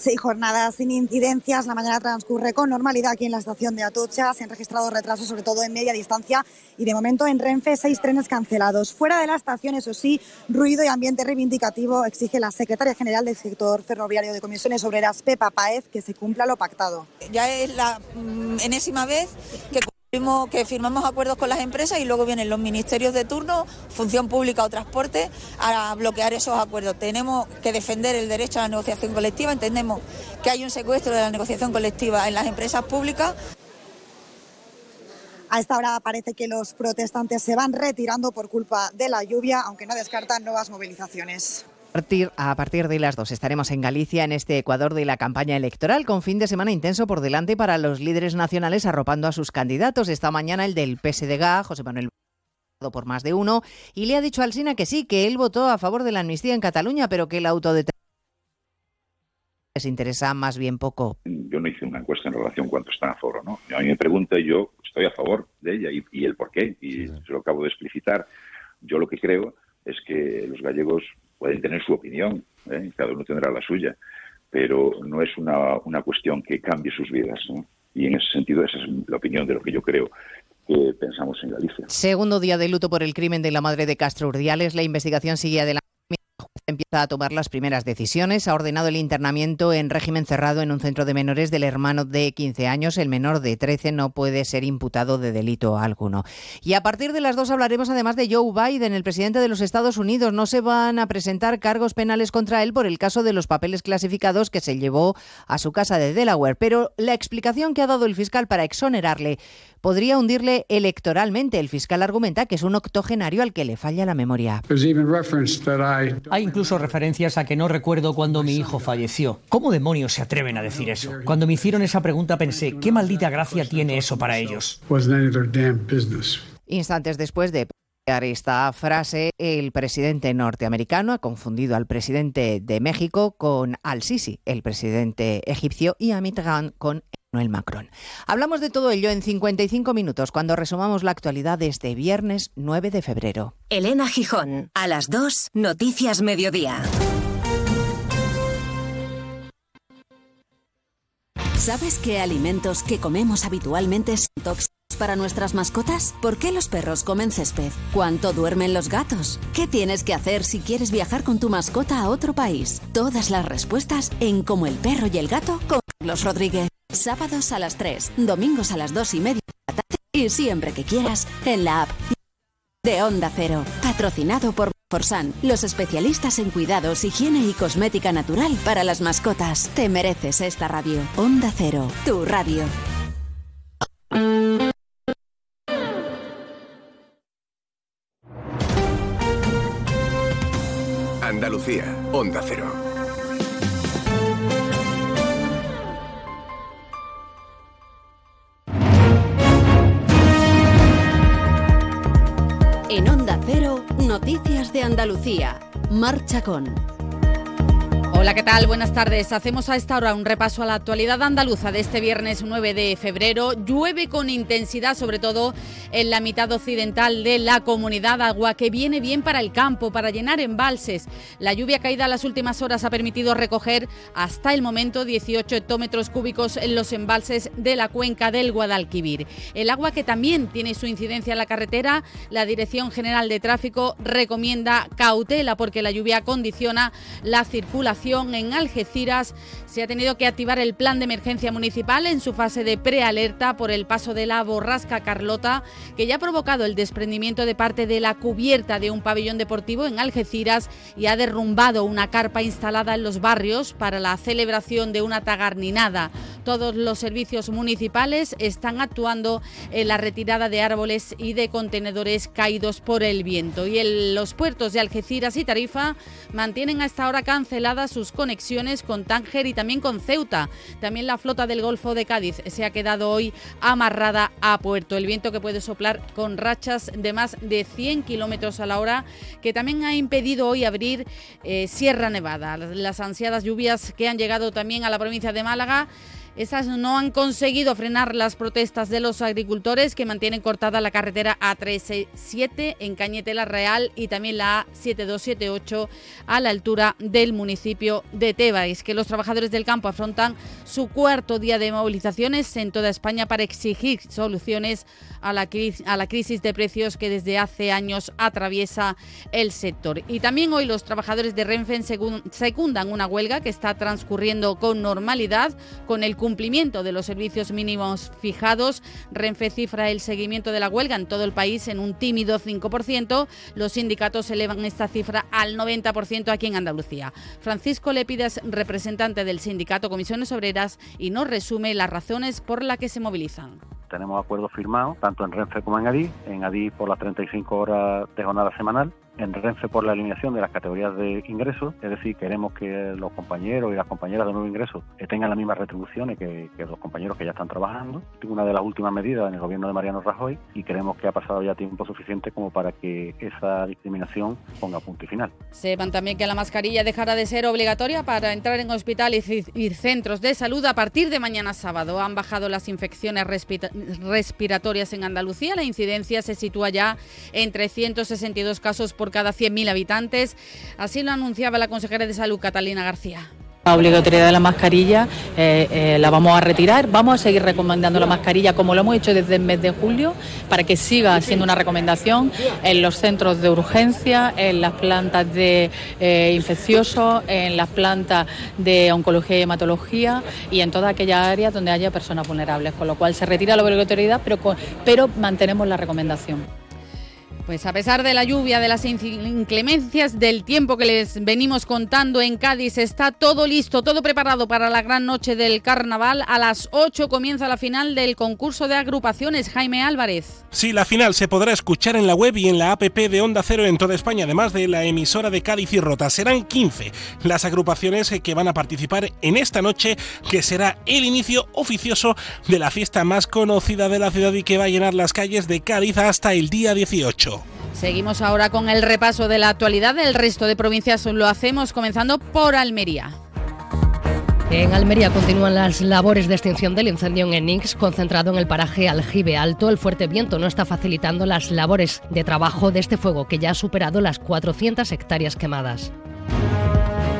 Seis jornadas sin incidencias. La mañana transcurre con normalidad aquí en la estación de Atocha. Se han registrado retrasos, sobre todo en media distancia. Y de momento en Renfe, seis trenes cancelados. Fuera de la estación, eso sí, ruido y ambiente reivindicativo exige la secretaria general del sector ferroviario de Comisiones Obreras, Pepa Paez, que se cumpla lo pactado. Ya es la mm, enésima vez que que firmamos acuerdos con las empresas y luego vienen los ministerios de turno, función pública o transporte, a bloquear esos acuerdos. Tenemos que defender el derecho a la negociación colectiva, entendemos que hay un secuestro de la negociación colectiva en las empresas públicas. A esta hora parece que los protestantes se van retirando por culpa de la lluvia, aunque no descartan nuevas movilizaciones. A partir de las dos estaremos en Galicia, en este Ecuador de la campaña electoral, con fin de semana intenso por delante para los líderes nacionales arropando a sus candidatos. Esta mañana el del PSDG, José Manuel por más de uno, y le ha dicho al SINA que sí, que él votó a favor de la amnistía en Cataluña, pero que el autodeterminación les interesa más bien poco. Yo no hice una encuesta en relación a cuánto están a favor o no. A mí me pregunta y yo estoy a favor de ella y, y el por qué, y se lo acabo de explicitar. Yo lo que creo es que los gallegos pueden tener su opinión, ¿eh? cada uno tendrá la suya, pero no es una, una cuestión que cambie sus vidas. Y en ese sentido, esa es la opinión de lo que yo creo que pensamos en Galicia. Segundo día de luto por el crimen de la madre de Castro Urdiales. La investigación sigue adelante empieza a tomar las primeras decisiones. Ha ordenado el internamiento en régimen cerrado en un centro de menores del hermano de 15 años. El menor de 13 no puede ser imputado de delito alguno. Y a partir de las dos hablaremos además de Joe Biden, el presidente de los Estados Unidos. No se van a presentar cargos penales contra él por el caso de los papeles clasificados que se llevó a su casa de Delaware. Pero la explicación que ha dado el fiscal para exonerarle podría hundirle electoralmente. El fiscal argumenta que es un octogenario al que le falla la memoria. Hay incluso referencias a que no recuerdo cuando mi hijo falleció. ¿Cómo demonios se atreven a decir eso? Cuando me hicieron esa pregunta pensé, ¿qué maldita gracia tiene eso para ellos? Instantes después de esta frase, el presidente norteamericano ha confundido al presidente de México con al-Sisi, el presidente egipcio, y a Mitterrand con Emmanuel Macron. Hablamos de todo ello en 55 minutos cuando resumamos la actualidad de este viernes 9 de febrero. Elena Gijón, a las 2, Noticias Mediodía. ¿Sabes qué alimentos que comemos habitualmente son tóxicos para nuestras mascotas? ¿Por qué los perros comen césped? ¿Cuánto duermen los gatos? ¿Qué tienes que hacer si quieres viajar con tu mascota a otro país? Todas las respuestas en Como el perro y el gato con Carlos Rodríguez. Sábados a las 3, domingos a las 2 y media de la tarde y siempre que quieras en la app de Onda Cero. Patrocinado por Forsan, los especialistas en cuidados, higiene y cosmética natural para las mascotas. Te mereces esta radio. Onda Cero, tu radio. Andalucía, Onda Cero. En Onda Cero, Noticias de Andalucía. Marcha con. Hola, ¿qué tal? Buenas tardes. Hacemos a esta hora un repaso a la actualidad andaluza de este viernes 9 de febrero. Llueve con intensidad, sobre todo en la mitad occidental de la comunidad, agua que viene bien para el campo, para llenar embalses. La lluvia caída en las últimas horas ha permitido recoger hasta el momento 18 hectómetros cúbicos en los embalses de la cuenca del Guadalquivir. El agua que también tiene su incidencia en la carretera, la Dirección General de Tráfico recomienda cautela porque la lluvia condiciona la circulación en Algeciras se ha tenido que activar el plan de emergencia municipal en su fase de prealerta por el paso de la borrasca Carlota, que ya ha provocado el desprendimiento de parte de la cubierta de un pabellón deportivo en Algeciras y ha derrumbado una carpa instalada en los barrios para la celebración de una tagarninada. Todos los servicios municipales están actuando en la retirada de árboles y de contenedores caídos por el viento. Y los puertos de Algeciras y Tarifa mantienen hasta ahora canceladas sus conexiones con Tánger y también con Ceuta. También la flota del Golfo de Cádiz se ha quedado hoy amarrada a puerto. El viento que puede soplar con rachas de más de 100 kilómetros a la hora, que también ha impedido hoy abrir eh, Sierra Nevada. Las ansiadas lluvias que han llegado también a la provincia de Málaga esas no han conseguido frenar las protestas de los agricultores que mantienen cortada la carretera A367 en Cañetela Real y también la A7278 a la altura del municipio de Tebais, que los trabajadores del campo afrontan su cuarto día de movilizaciones en toda España para exigir soluciones a la, a la crisis de precios que desde hace años atraviesa el sector. Y también hoy los trabajadores de Renfe secundan una huelga que está transcurriendo con normalidad con el cumplimiento de los servicios mínimos fijados. Renfe cifra el seguimiento de la huelga en todo el país en un tímido 5%. Los sindicatos elevan esta cifra al 90% aquí en Andalucía. Francisco Lepidas, representante del sindicato Comisiones Obreras, y nos resume las razones por las que se movilizan tenemos acuerdos firmados tanto en Renfe como en Adif, en Adif por las 35 horas de jornada semanal en Renfe por la eliminación de las categorías de ingresos, es decir, queremos que los compañeros y las compañeras de nuevo ingreso tengan las mismas retribuciones que, los compañeros que ya están trabajando. Una de las últimas medidas en el gobierno de Mariano Rajoy y creemos que ha pasado ya tiempo suficiente como para que esa discriminación ponga punto y final. Sepan también que la mascarilla dejará de ser obligatoria para entrar en hospitales y centros de salud a partir de mañana sábado. Han bajado las infecciones respiratorias en Andalucía. La incidencia se sitúa ya en 362 casos por cada 100.000 habitantes. Así lo anunciaba la consejera de Salud, Catalina García. La obligatoriedad de la mascarilla eh, eh, la vamos a retirar. Vamos a seguir recomendando la mascarilla como lo hemos hecho desde el mes de julio para que siga siendo una recomendación en los centros de urgencia, en las plantas de eh, infecciosos, en las plantas de oncología y hematología y en todas aquellas áreas donde haya personas vulnerables. Con lo cual se retira la obligatoriedad, pero, pero mantenemos la recomendación. Pues a pesar de la lluvia, de las inclemencias, del tiempo que les venimos contando en Cádiz, está todo listo, todo preparado para la gran noche del carnaval. A las 8 comienza la final del concurso de agrupaciones. Jaime Álvarez. Sí, la final se podrá escuchar en la web y en la app de Onda Cero en toda España, además de la emisora de Cádiz y Rota. Serán 15 las agrupaciones que van a participar en esta noche, que será el inicio oficioso de la fiesta más conocida de la ciudad y que va a llenar las calles de Cádiz hasta el día 18. Seguimos ahora con el repaso de la actualidad del resto de provincias. Lo hacemos comenzando por Almería. En Almería continúan las labores de extinción del incendio en Enix, concentrado en el paraje Aljibe Alto. El fuerte viento no está facilitando las labores de trabajo de este fuego, que ya ha superado las 400 hectáreas quemadas.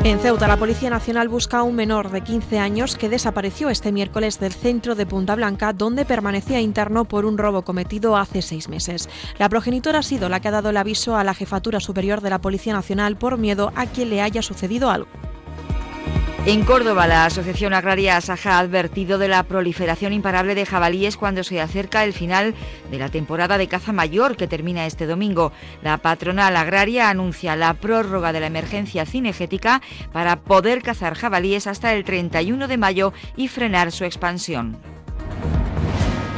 En Ceuta, la Policía Nacional busca a un menor de 15 años que desapareció este miércoles del centro de Punta Blanca, donde permanecía interno por un robo cometido hace seis meses. La progenitora ha sido la que ha dado el aviso a la Jefatura Superior de la Policía Nacional por miedo a que le haya sucedido algo. En Córdoba, la Asociación Agraria Asaja ha advertido de la proliferación imparable de jabalíes cuando se acerca el final de la temporada de caza mayor que termina este domingo. La patronal agraria anuncia la prórroga de la emergencia cinegética para poder cazar jabalíes hasta el 31 de mayo y frenar su expansión.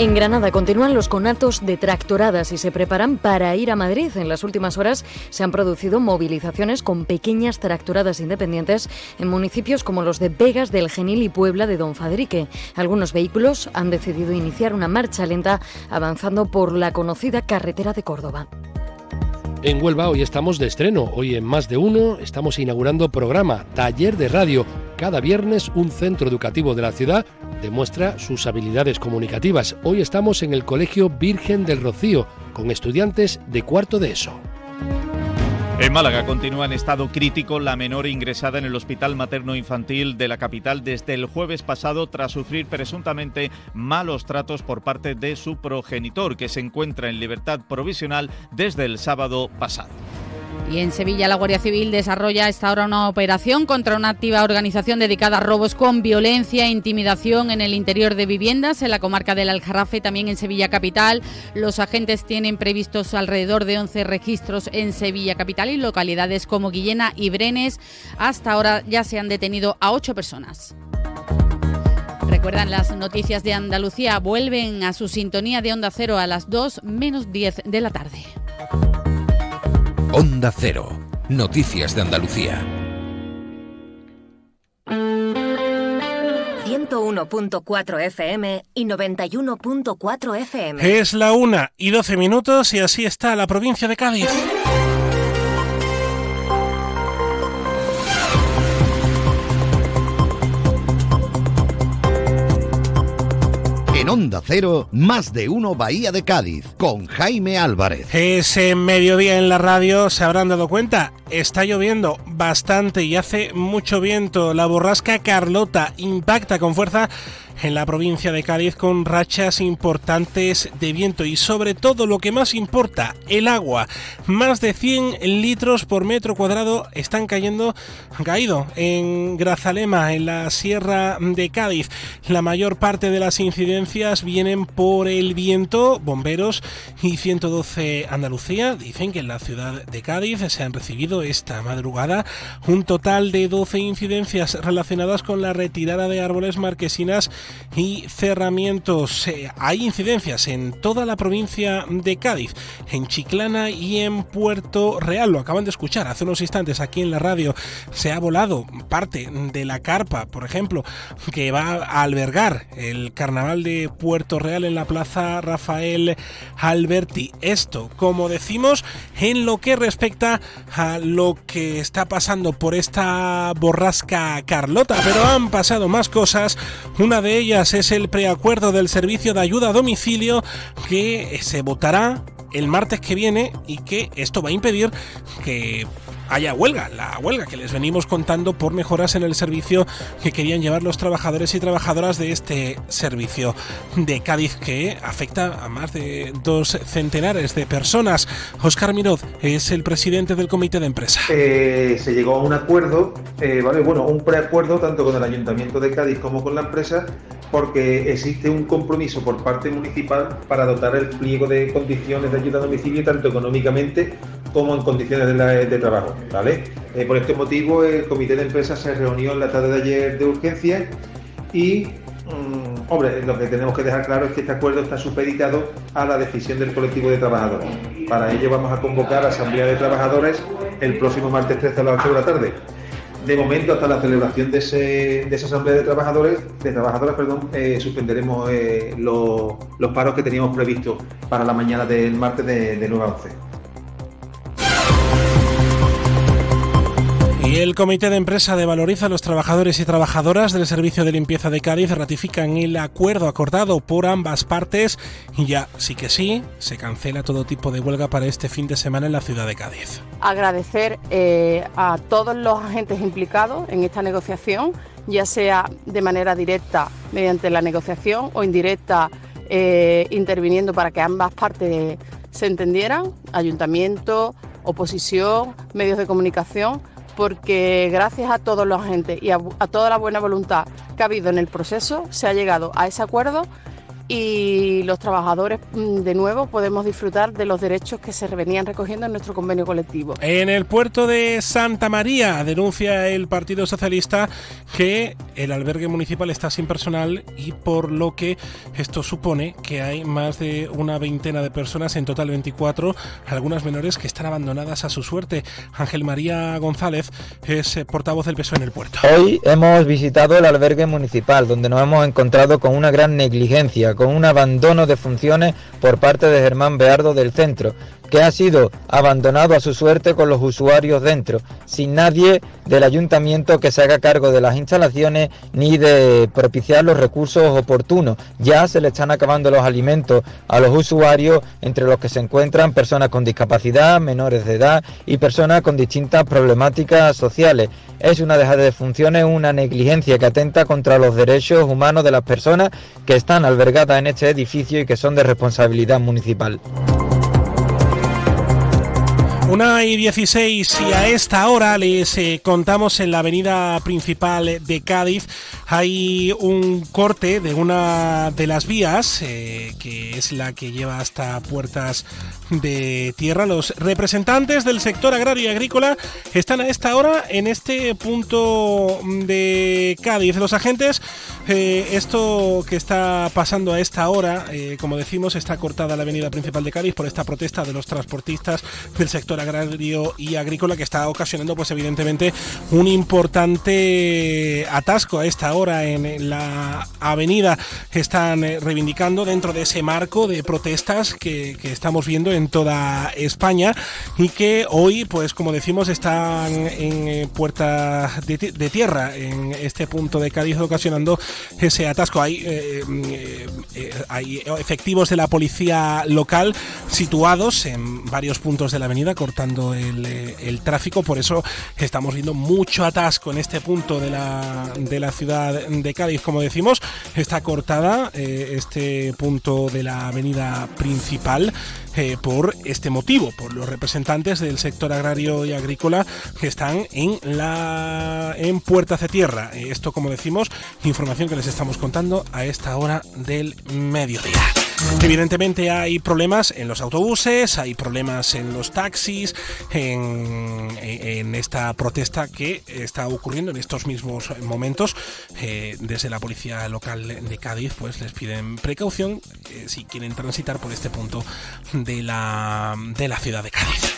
En Granada continúan los conatos de tractoradas y se preparan para ir a Madrid. En las últimas horas se han producido movilizaciones con pequeñas tractoradas independientes en municipios como los de Vegas del Genil y Puebla de Don Fadrique. Algunos vehículos han decidido iniciar una marcha lenta avanzando por la conocida carretera de Córdoba. En Huelva hoy estamos de estreno. Hoy en Más de Uno estamos inaugurando programa Taller de Radio. Cada viernes un centro educativo de la ciudad demuestra sus habilidades comunicativas. Hoy estamos en el Colegio Virgen del Rocío con estudiantes de cuarto de ESO. En Málaga continúa en estado crítico la menor ingresada en el Hospital Materno Infantil de la capital desde el jueves pasado tras sufrir presuntamente malos tratos por parte de su progenitor, que se encuentra en libertad provisional desde el sábado pasado. Y en Sevilla la Guardia Civil desarrolla esta ahora una operación contra una activa organización dedicada a robos con violencia e intimidación en el interior de viviendas en la comarca del Aljarafe, también en Sevilla Capital. Los agentes tienen previstos alrededor de 11 registros en Sevilla Capital y localidades como Guillena y Brenes. Hasta ahora ya se han detenido a ocho personas. Recuerdan las noticias de Andalucía, vuelven a su sintonía de Onda Cero a las 2 menos 10 de la tarde. Onda Cero, noticias de Andalucía. 101.4 FM y 91.4 FM. Es la una y 12 minutos y así está la provincia de Cádiz. Onda Cero, más de uno Bahía de Cádiz, con Jaime Álvarez. Ese mediodía en la radio, se habrán dado cuenta, está lloviendo bastante y hace mucho viento. La borrasca Carlota impacta con fuerza en la provincia de Cádiz con rachas importantes de viento y sobre todo lo que más importa, el agua. Más de 100 litros por metro cuadrado están cayendo, caído en Grazalema, en la sierra de Cádiz. La mayor parte de las incidencias vienen por el viento. Bomberos y 112 Andalucía dicen que en la ciudad de Cádiz se han recibido esta madrugada un total de 12 incidencias relacionadas con la retirada de árboles marquesinas y cerramientos. Eh, hay incidencias en toda la provincia de Cádiz, en Chiclana y en Puerto Real. Lo acaban de escuchar hace unos instantes aquí en la radio. Se ha volado parte de la carpa, por ejemplo, que va a albergar el carnaval de Puerto Real en la plaza Rafael Alberti. Esto, como decimos, en lo que respecta a lo que está pasando por esta borrasca Carlota, pero han pasado más cosas. Una de ellas es el preacuerdo del servicio de ayuda a domicilio que se votará el martes que viene y que esto va a impedir que haya huelga, la huelga que les venimos contando por mejoras en el servicio que querían llevar los trabajadores y trabajadoras de este servicio de Cádiz que afecta a más de dos centenares de personas. Oscar Miroz es el presidente del comité de empresa. Eh, se llegó a un acuerdo, eh, vale, bueno, un preacuerdo tanto con el ayuntamiento de Cádiz como con la empresa porque existe un compromiso por parte municipal para dotar el pliego de condiciones de ayuda a domicilio tanto económicamente como en condiciones de, trabajo. Eh, por este motivo, el comité de empresa se reunió en la tarde de ayer de urgencia y, mm, hombre, lo que tenemos que dejar claro es que este acuerdo está supeditado a la decisión del colectivo de trabajadores. Para ello vamos a convocar a asamblea de trabajadores el próximo martes 13 a las 8 de la tarde. De momento, hasta la celebración de, esa asamblea de trabajadores, de trabajadoras, perdón, eh, suspenderemos eh, los, paros que teníamos previstos para la mañana del martes de, de 9 a 11. Y el Comité de Empresa de Valoriza los trabajadores y trabajadoras del Servicio de Limpieza de Cádiz ratifican el acuerdo acordado por ambas partes y ya sí que sí, se cancela todo tipo de huelga para este fin de semana en la ciudad de Cádiz. Agradecer eh, a todos los agentes implicados en esta negociación, ya sea de manera directa mediante la negociación o indirecta eh, interviniendo para que ambas partes se entendieran, ayuntamiento, oposición, medios de comunicación porque gracias a todos los agentes y a, toda la buena voluntad que ha habido en el proceso, se ha llegado a ese acuerdo y los trabajadores mm, de nuevo podemos disfrutar de los derechos que se venían recogiendo en nuestro convenio colectivo. En el puerto de Santa María denuncia el Partido Socialista que el albergue municipal está sin personal y por lo que esto supone que hay más de una veintena de personas, en total 24, algunas menores que están abandonadas a su suerte. Ángel María González es eh, portavoz del PSOE en el puerto. Hoy hemos visitado el albergue municipal donde nos hemos encontrado con una gran negligencia con un abandono de funciones por parte de Germán Beardo del centro, que ha sido abandonado a su suerte con los usuarios dentro, sin nadie del ayuntamiento que se haga cargo de las instalaciones ni de propiciar los recursos oportunos. Ya se le están acabando los alimentos a los usuarios, entre los que se encuentran personas con discapacidad, menores de edad y personas con distintas problemáticas sociales es una dejada de funciones, una negligencia que atenta contra los derechos humanos de las personas que están albergadas en este edificio y que son de responsabilidad municipal. Una y 16 y a esta hora les eh, contamos en la avenida principal de Cádiz hay un corte de una de las vías eh, que es la que lleva hasta puertas de tierra. Los representantes del sector agrario y agrícola están a esta hora en este punto de Cádiz. Los agentes, eh, esto que está pasando a esta hora, como decimos, está cortada la avenida principal de Cádiz por esta protesta de los transportistas del sector agrario y agrícola que está ocasionando pues evidentemente un importante atasco a esta hora en la avenida. Están eh, reivindicando dentro de ese marco de protestas que, estamos viendo en toda España y que hoy pues como decimos están en eh, puerta de, tierra en este punto de Cádiz ocasionando ese atasco. Hay, eh, hay efectivos de la policía local situados en varios puntos de la avenida cortando eh, el, tráfico. Por eso estamos viendo mucho atasco en este punto de la, de la ciudad de Cádiz. Como decimos, está cortada eh, este punto de la avenida principal. Eh, por este motivo, por los representantes del sector agrario y agrícola que están en la en Puertas de Tierra. esto, como decimos, información que les estamos contando a esta hora del mediodía. Evidentemente hay problemas en los autobuses, hay problemas en los taxis, en, esta protesta que está ocurriendo en estos mismos momentos. Eh, desde la policía local de Cádiz, pues les piden precaución eh, si quieren transitar por este punto de la, de la ciudad de Cádiz.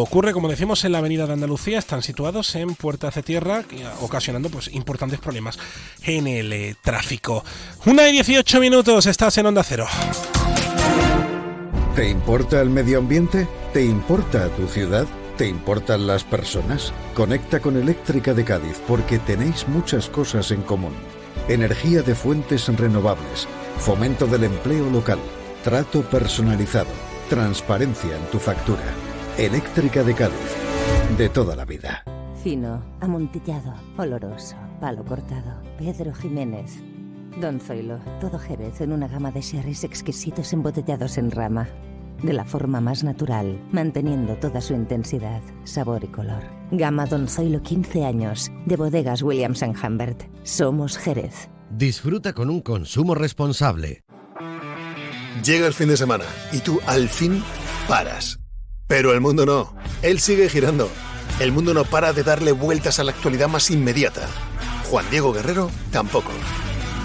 ocurre, como decimos, en la avenida de Andalucía, están situados en puertas de tierra, ocasionando pues importantes problemas en el eh, tráfico. Una y 18 minutos, estás en Onda Cero. ¿Te importa el medio ambiente? ¿Te importa tu ciudad? ¿Te importan las personas? Conecta con Eléctrica de Cádiz porque tenéis muchas cosas en común. Energía de fuentes renovables, fomento del empleo local, trato personalizado, transparencia en tu factura. Eléctrica de Cádiz. De toda la vida. Fino, amontillado, oloroso, palo cortado. Pedro Jiménez. Don Zoilo, todo Jerez en una gama de sherries exquisitos embotellados en rama. De la forma más natural, manteniendo toda su intensidad, sabor y color. Gama Don Zoilo 15 años, de bodegas Williams ⁇ Humbert. Somos Jerez. Disfruta con un consumo responsable. Llega el fin de semana y tú al fin paras pero el mundo no. Él sigue girando. El mundo no para de darle vueltas a la actualidad más inmediata. Juan Diego Guerrero tampoco.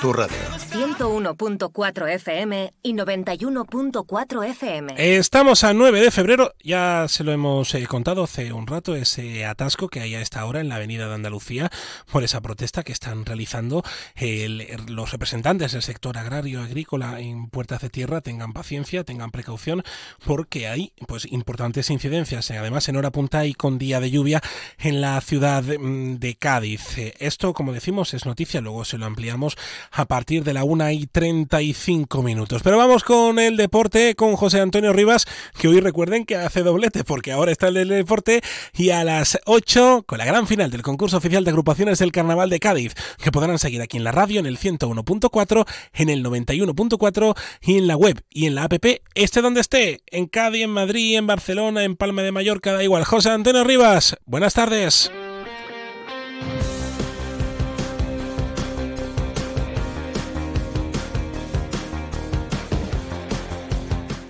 tu radio. 101.4 FM y 91.4 FM. Estamos a 9 de febrero, ya se lo hemos eh, contado hace un rato, ese atasco que hay a esta hora en la Avenida de Andalucía por esa protesta que están realizando los representantes del sector agrario agrícola en Puertas de Tierra. Tengan paciencia, tengan precaución, porque hay pues importantes incidencias, eh, además en hora punta y con día de lluvia en la ciudad mm, de Cádiz. Eh, esto, como decimos, es noticia, luego se lo ampliamos a partir de la 1 y 35 minutos. Pero vamos con el deporte con José Antonio Rivas, que hoy recuerden que hace doblete porque ahora está el deporte y a las 8 con la gran final del concurso oficial de agrupaciones del Carnaval de Cádiz, que podrán seguir aquí en la radio en el 101.4, en el 91.4 y en la web y en la app, esté donde esté, en Cádiz, en Madrid, en Barcelona, en Palma de Mallorca, da igual. José Antonio Rivas, buenas tardes.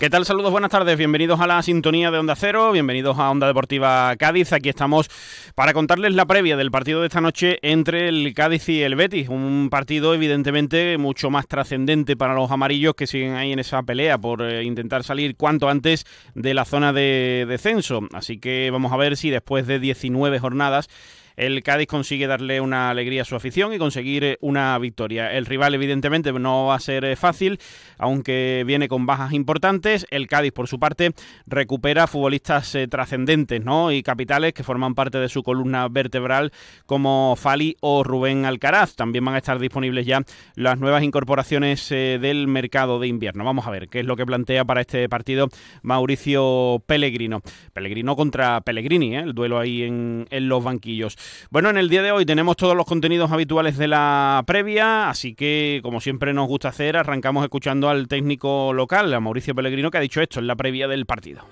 ¿Qué tal? Saludos, buenas tardes. Bienvenidos a la sintonía de Onda Cero, bienvenidos a Onda Deportiva Cádiz. Aquí estamos para contarles la previa del partido de esta noche entre el Cádiz y el Betis. Un partido evidentemente mucho más trascendente para los amarillos que siguen ahí en esa pelea por eh, intentar salir cuanto antes de la zona de descenso. Así que vamos a ver si después de 19 jornadas el Cádiz consigue darle una alegría a su afición y conseguir eh, una victoria. El rival evidentemente no va a ser eh, fácil, aunque viene con bajas importantes. El Cádiz por su parte recupera futbolistas trascendentes ¿no? y capitales que forman parte de su columna vertebral como Fali o Rubén Alcaraz. También van a estar disponibles ya las nuevas incorporaciones del mercado de invierno. Vamos a ver qué es lo que plantea para este partido Mauricio Pellegrino. Pellegrino contra Pellegrini, ¿eh? el duelo ahí en, los banquillos. Bueno, en el día de hoy tenemos todos los contenidos habituales de la previa, así que como siempre nos gusta hacer, arrancamos escuchando al técnico local, a Mauricio Pellegrino, que ha dicho esto en la previa del partido.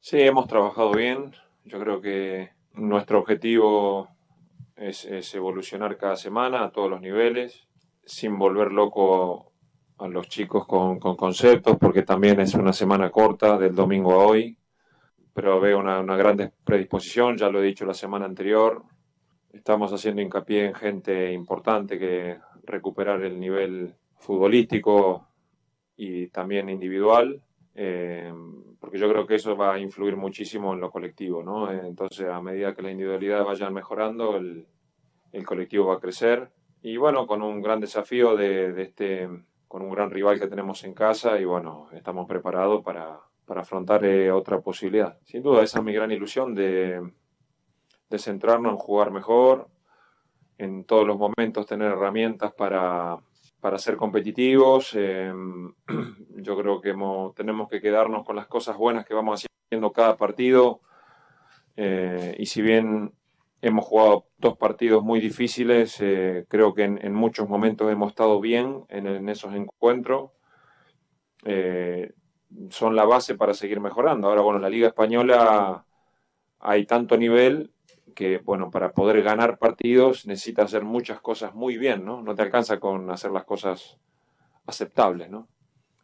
Sí, hemos trabajado bien. Yo creo que nuestro objetivo es, evolucionar cada semana a todos los niveles, sin volver loco a los chicos con, conceptos, porque también es una semana corta del domingo a hoy, pero veo una, una gran predisposición, ya lo he dicho la semana anterior, estamos haciendo hincapié en gente importante que recuperar el nivel futbolístico y también individual, eh, porque yo creo que eso va a influir muchísimo en lo colectivo, ¿no? Entonces, a medida que la individualidad vayan mejorando, el, el colectivo va a crecer. Y bueno, con un gran desafío de, de este con un gran rival que tenemos en casa y bueno, estamos preparados para, para afrontar eh, otra posibilidad. Sin duda, esa es mi gran ilusión de, de centrarnos en jugar mejor, en todos los momentos tener herramientas para, para ser competitivos. Em, yo creo que tenemos que quedarnos con las cosas buenas que vamos haciendo cada partido. Eh, y si bien Hemos jugado dos partidos muy difíciles, eh, creo que en, muchos momentos hemos estado bien en, esos encuentros. Eh, son la base para seguir mejorando. Ahora, bueno, en la Liga Española hay tanto nivel que, bueno, para poder ganar partidos necesitas hacer muchas cosas muy bien, ¿no? No te alcanza con hacer las cosas aceptables, ¿no?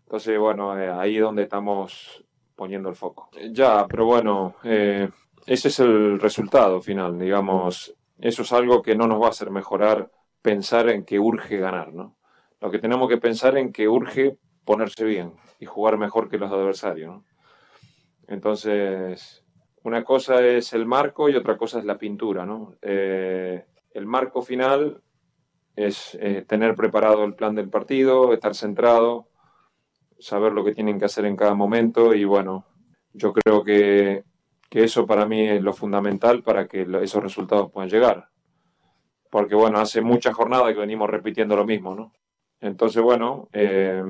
Entonces, bueno, eh, ahí es donde estamos poniendo el foco. Ya, pero bueno, ese es el resultado final, digamos. Eso es algo que no nos va a hacer mejorar pensar en que urge ganar, ¿no? Lo que tenemos que pensar en que urge ponerse bien y jugar mejor que los adversarios. Entonces, una cosa es el marco y otra cosa es la pintura, ¿no? Eh, el marco final es eh, tener preparado el plan del partido, estar centrado, saber lo que tienen que hacer en cada momento y bueno, yo creo que que eso para mí es lo fundamental para que esos resultados puedan llegar. Porque bueno, hace muchas jornadas que venimos repitiendo lo mismo, ¿no? Entonces, bueno, eh,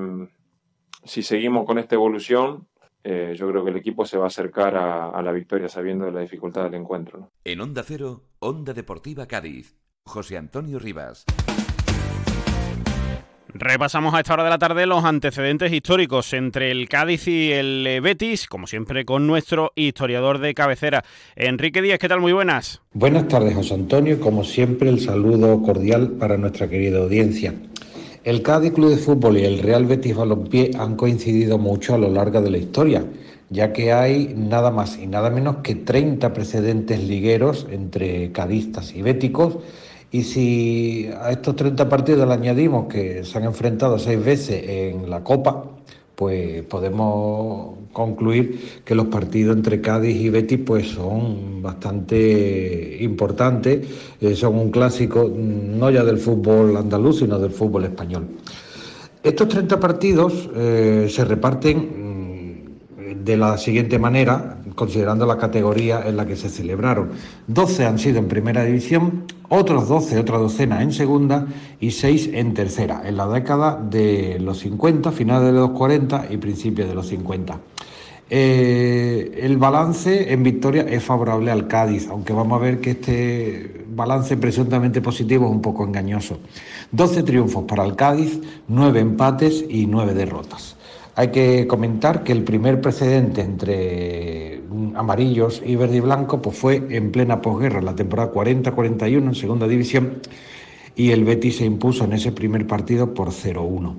si seguimos con esta evolución, eh, yo creo que el equipo se va a acercar a, a la victoria sabiendo de la dificultad del encuentro. ¿no? En Onda Cero, Onda Deportiva Cádiz, José Antonio Rivas. Repasamos a esta hora de la tarde los antecedentes históricos entre el Cádiz y el Betis, como siempre con nuestro historiador de cabecera. Enrique Díaz, ¿qué tal? Muy buenas. Buenas tardes, José Antonio. Como siempre, el saludo cordial para nuestra querida audiencia. El Cádiz Club de Fútbol y el Real Betis Balompié han coincidido mucho a lo largo de la historia, ya que hay nada más y nada menos que 30 precedentes ligueros entre cadistas y béticos. Y si a estos 30 partidos le añadimos que se han enfrentado seis veces en la Copa, pues podemos concluir que los partidos entre Cádiz y Betis pues son bastante importantes, eh, son un clásico no ya del fútbol andaluz, sino del fútbol español. Estos 30 partidos eh, se reparten mm, de la siguiente manera, considerando la categoría en la que se celebraron. 12 han sido en primera división, otros 12, otra docena en segunda y 6 en tercera, en la década de los 50, finales de los 40 y principios de los 50. Eh, el balance en victoria es favorable al Cádiz, aunque vamos a ver que este balance presuntamente positivo es un poco engañoso. 12 triunfos para el Cádiz, 9 empates y 9 derrotas. Hay que comentar que el primer precedente entre amarillos y verde y blanco pues fue en plena posguerra, la temporada 40-41 en segunda división, y el Betis se impuso en ese primer partido por 0-1.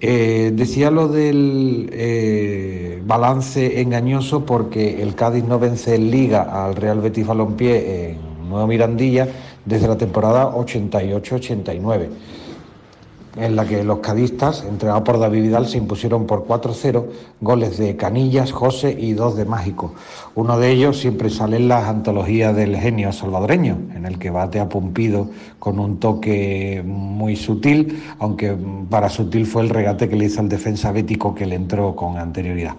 Eh, decía lo del eh, balance engañoso porque el Cádiz no vence en Liga al Real Betis Balompié en Nuevo Mirandilla desde la temporada 88-89. En la que los cadistas, entregados por David Vidal, se impusieron por 4-0, goles de Canillas, José y dos de Mágico. Uno de ellos siempre sale en las antologías del genio salvadoreño, en el que bate a Pumpido con un toque muy sutil, aunque para sutil fue el regate que le hizo al defensa bético que le entró con anterioridad.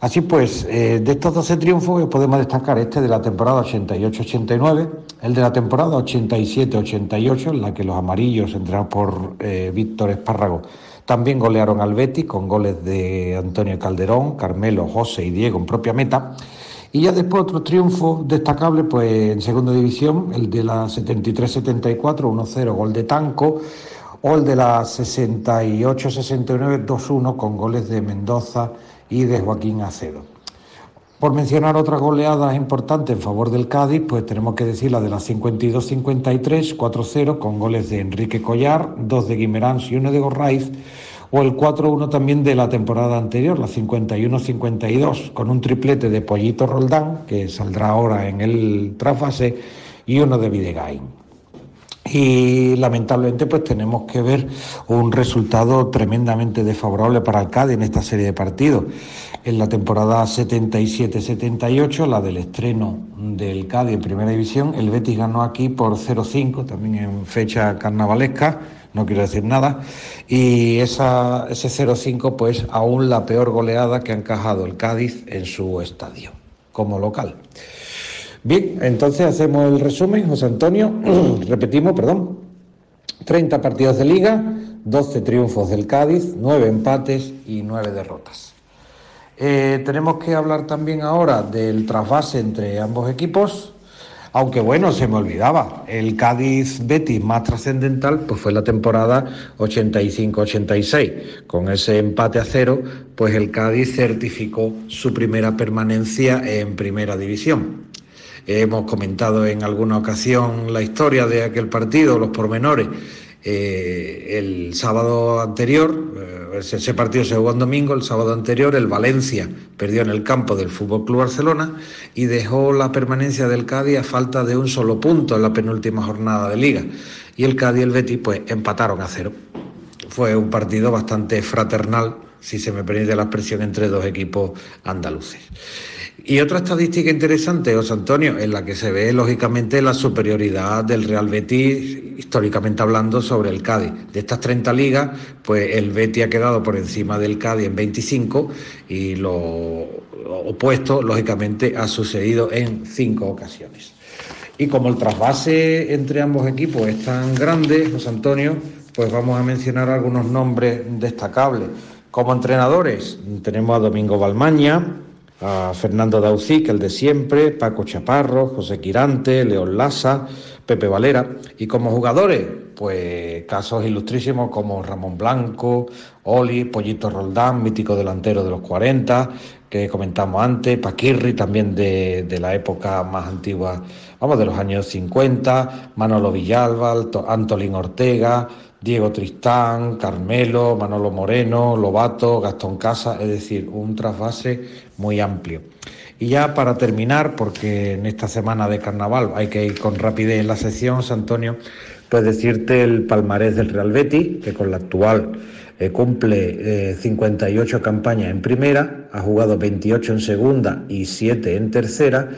Así pues, eh, de estos 12 triunfos podemos destacar este de la temporada 88-89, el de la temporada 87-88, en la que los amarillos, entrenados por eh, Víctor Espárrago, también golearon al Betis con goles de Antonio Calderón, Carmelo, José y Diego en propia meta. Y ya después otro triunfo destacable pues en segunda división, el de la 73-74, 1-0 gol de Tanco, o el de la 68-69, 2-1 con goles de Mendoza y de Joaquín Acedo. Por mencionar otras goleadas importantes en favor del Cádiz, pues tenemos que decir la de la 52-53, 4-0, con goles de Enrique Collar, dos de Guimerans y uno de Gorraiz, o el 4-1 también de la temporada anterior, la 51-52, con un triplete de Pollito Roldán, que saldrá ahora en el trasfase, y uno de Videgain y lamentablemente pues tenemos que ver un resultado tremendamente desfavorable para el Cádiz en esta serie de partidos. En la temporada 77-78, la del estreno del Cádiz en Primera División, el Betis ganó aquí por 0-5, también en fecha carnavalesca, no quiero decir nada, y ese 0-5 pues aún la peor goleada que ha encajado el Cádiz en su estadio como local. Bien, entonces hacemos el resumen, José Antonio. Repetimos, perdón. 30 partidos de liga, 12 triunfos del Cádiz, 9 empates y 9 derrotas. Eh, tenemos que hablar también ahora del trasvase entre ambos equipos, aunque bueno, se me olvidaba, el Cádiz Betis más trascendental pues fue la temporada 85-86. Con ese empate a cero, pues el Cádiz certificó su primera permanencia en primera división. Hemos comentado en alguna ocasión la historia de aquel partido, los pormenores. Eh, el sábado anterior, eh, ese partido se jugó en domingo, el sábado anterior el Valencia perdió en el campo del Fútbol Club Barcelona y dejó la permanencia del Cádiz a falta de un solo punto en la penúltima jornada de liga. Y el Cádiz y el Betis pues empataron a cero. Fue un partido bastante fraternal, si se me permite la expresión, entre dos equipos andaluces. Y otra estadística interesante, José Antonio, en la que se ve lógicamente la superioridad del Real Betis, históricamente hablando, sobre el Cádiz. De estas 30 ligas, pues el Betis ha quedado por encima del Cádiz en 25 y lo opuesto, lógicamente, ha sucedido en cinco ocasiones. Y como el trasvase entre ambos equipos es tan grande, José Antonio, pues vamos a mencionar algunos nombres destacables. Como entrenadores tenemos a Domingo Balmaña, a Fernando Daucic, el de siempre, Paco Chaparro, José Quirante, León Laza, Pepe Valera. Y como jugadores, pues casos ilustrísimos como Ramón Blanco, Oli, Pollito Roldán, mítico delantero de los 40, que comentamos antes, Paquirri, también de, de la época más antigua, vamos, de los años 50, Manolo Villalba, Antolín Ortega, Diego Tristán, Carmelo, Manolo Moreno, Lobato, Gastón Casa, es decir, un trasvase muy amplio. Y ya para terminar, porque en esta semana de carnaval hay que ir con rapidez en la sesión, Antonio, pues decirte el palmarés del Real Betis, que con la actual eh, cumple 58 eh, campañas en primera, ha jugado 28 en segunda y 7 en tercera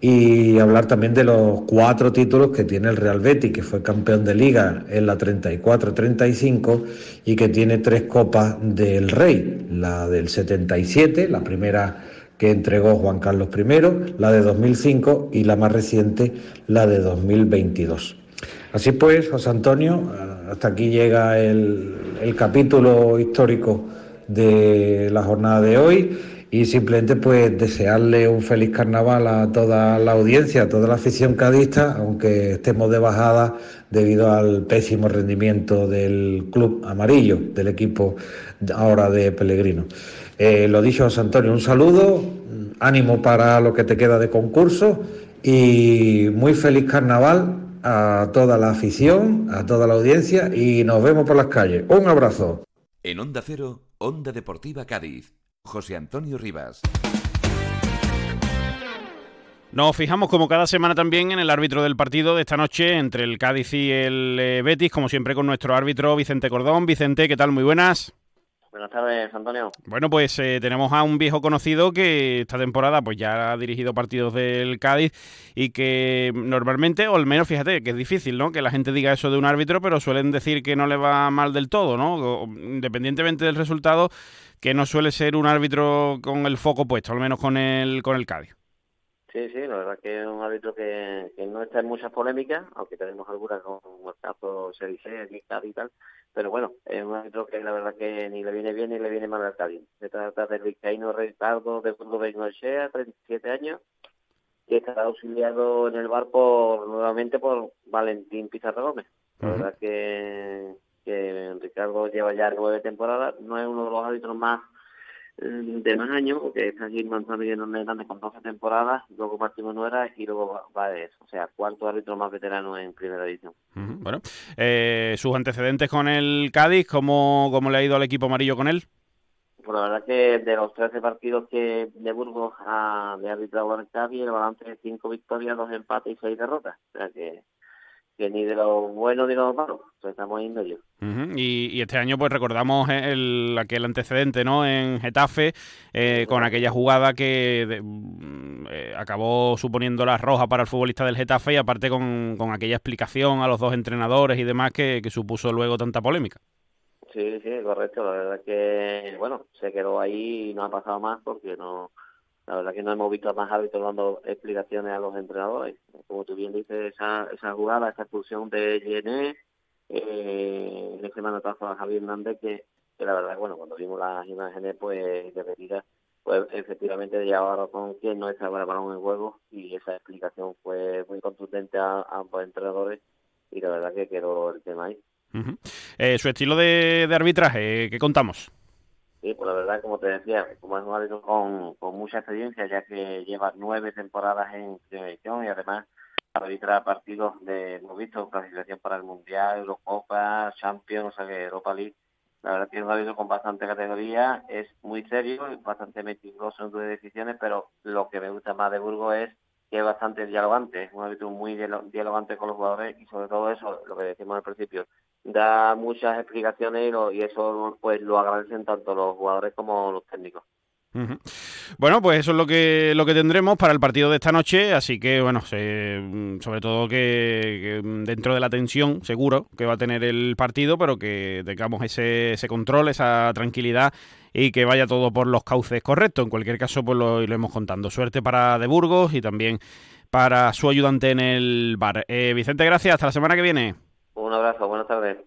y hablar también de los cuatro títulos que tiene el Real Betis, que fue campeón de liga en la 34-35 y que tiene tres copas del Rey, la del 77, la primera que entregó Juan Carlos I, la de 2005 y la más reciente, la de 2022. Así pues, José Antonio, hasta aquí llega el, el capítulo histórico de la jornada de hoy y simplemente pues desearle un feliz carnaval a toda la audiencia, a toda la afición cadista, aunque estemos de bajada debido al pésimo rendimiento del club amarillo, del equipo ahora de Pellegrino. Eh, lo dicho, José Antonio, un saludo, ánimo para lo que te queda de concurso y muy feliz carnaval a toda la afición, a toda la audiencia y nos vemos por las calles. Un abrazo. En Onda Cero, Onda Deportiva Cádiz José Antonio Rivas. Nos fijamos como cada semana también en el árbitro del partido de esta noche entre el Cádiz y el eh, Betis, como siempre con nuestro árbitro Vicente Cordón. Vicente, ¿qué tal? Muy buenas. Buenas tardes, Antonio. Bueno, pues eh, tenemos a un viejo conocido que esta temporada pues ya ha dirigido partidos del Cádiz y que normalmente, o al menos fíjate, que es difícil, ¿no? Que la gente diga eso de un árbitro, pero suelen decir que no le va mal del todo, ¿no? independientemente del resultado, que no suele ser un árbitro con el foco puesto, al menos con el, con el Cádiz. Sí, sí, la verdad que es un árbitro que, no está en muchas polémicas, aunque tenemos algunas con el caso Serice, y tal, pero bueno, es un árbitro que la verdad que ni le viene bien ni le viene mal al Cádiz. Se trata del vizcaíno Ricardo de Burgo Bengochea, 37 años, que está auxiliado en el bar por nuevamente por Valentín Pizarro Gómez. La verdad que, que Ricardo lleva ya nueve temporadas, no es uno de los árbitros más de más años, porque es allí Manzano y Hernández con 12 temporadas, luego Martín Nuera y luego va de eso. O sea, cuarto árbitro más veterano en primera edición. Bueno, eh, sus antecedentes con el Cádiz, ¿cómo, ¿cómo le ha ido al equipo amarillo con él? Pues la verdad que de los 13 partidos que de Burgos a, de arbitrado el Cádiz, el balance es 5 victorias, 2 empates y 6 derrotas. O sea que que ni de lo bueno ni de lo malo, estamos en medio. y, este año pues recordamos el, aquel antecedente ¿no? en Getafe eh, con aquella jugada que mm, eh, acabó suponiendo la roja para el futbolista del Getafe y aparte con, con aquella explicación a los dos entrenadores y demás que, que supuso luego tanta polémica. Sí, sí, correcto. La verdad que, bueno, se quedó ahí y no ha pasado más porque no la verdad que no hemos visto a más árbitros dando explicaciones a los entrenadores. Como tú bien dices, esa, esa jugada, esa expulsión de Gené, eh, ese manotazo a Javier Hernández, que, la verdad, bueno, cuando vimos las imágenes pues de retira, pues efectivamente llevaba razón que no estaba el balón en juego y esa explicación fue muy contundente a, ambos entrenadores y la verdad que quedó el tema ahí. Eh, su estilo de arbitraje, ¿qué contamos? Sí, pues la verdad, como te decía, como es un árbitro con, con mucha experiencia, ya que lleva nueve temporadas en televisión y además arbitra partidos de, hemos visto, clasificación para el Mundial, Eurocopa, Champions, o sea que Europa League. La verdad que es un árbitro con bastante categoría, es muy serio, bastante meticuloso en sus decisiones, pero lo que me gusta más de Burgos es que es bastante dialogante, es un árbitro muy dialogante con los jugadores y sobre todo eso, lo que decimos al principio, da muchas explicaciones y, eso pues lo agradecen tanto los jugadores como los técnicos. Bueno, pues eso es lo que lo que tendremos para el partido de esta noche, así que bueno, sobre todo que, dentro de la tensión, seguro que va a tener el partido, pero que tengamos ese, ese control, esa tranquilidad y que vaya todo por los cauces correctos. En cualquier caso, pues lo iremos contando. Suerte para De Burgos y también para su ayudante en el bar. Eh, Vicente, gracias. Hasta la semana que viene. Un abrazo, buenas tardes.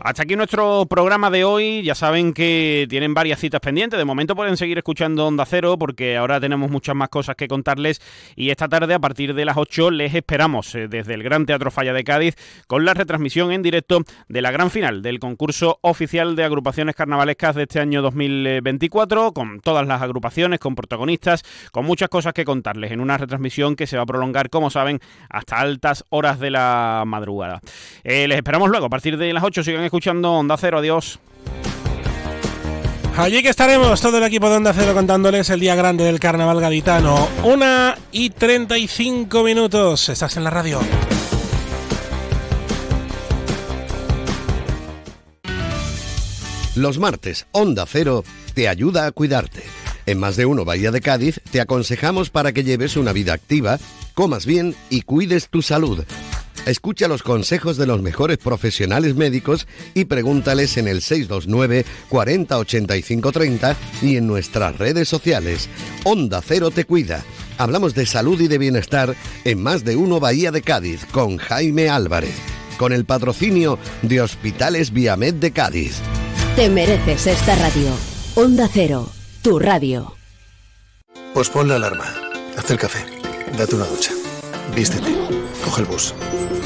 Hasta aquí nuestro programa de hoy. Ya saben que tienen varias citas pendientes. De momento pueden seguir escuchando Onda Cero porque ahora tenemos muchas más cosas que contarles. Y esta tarde, a partir de las 8, les esperamos eh, desde el Gran Teatro Falla de Cádiz con la retransmisión en directo de la gran final del concurso oficial de agrupaciones carnavalescas de este año 2024. Con todas las agrupaciones, con protagonistas, con muchas cosas que contarles en una retransmisión que se va a prolongar, como saben, hasta altas horas de la madrugada. Eh, les esperamos luego a partir de las 8. Sigan escuchando Onda Cero. Adiós. Allí que estaremos todo el equipo de Onda Cero contándoles el día grande del carnaval gaditano. Una y 35 minutos. Estás en la radio. Los martes, Onda Cero te ayuda a cuidarte. En más de uno Bahía de Cádiz te aconsejamos para que lleves una vida activa, comas bien y cuides tu salud. Escucha los consejos de los mejores profesionales médicos y pregúntales en el 629 40 85 30 y en nuestras redes sociales. Onda Cero te cuida. Hablamos de salud y de bienestar en más de uno Bahía de Cádiz con Jaime Álvarez. Con el patrocinio de Hospitales Viamed de Cádiz. Te mereces esta radio. Onda Cero, tu radio. Pues pon la alarma. Haz el café. Date una ducha. Vístete. Coge el bus.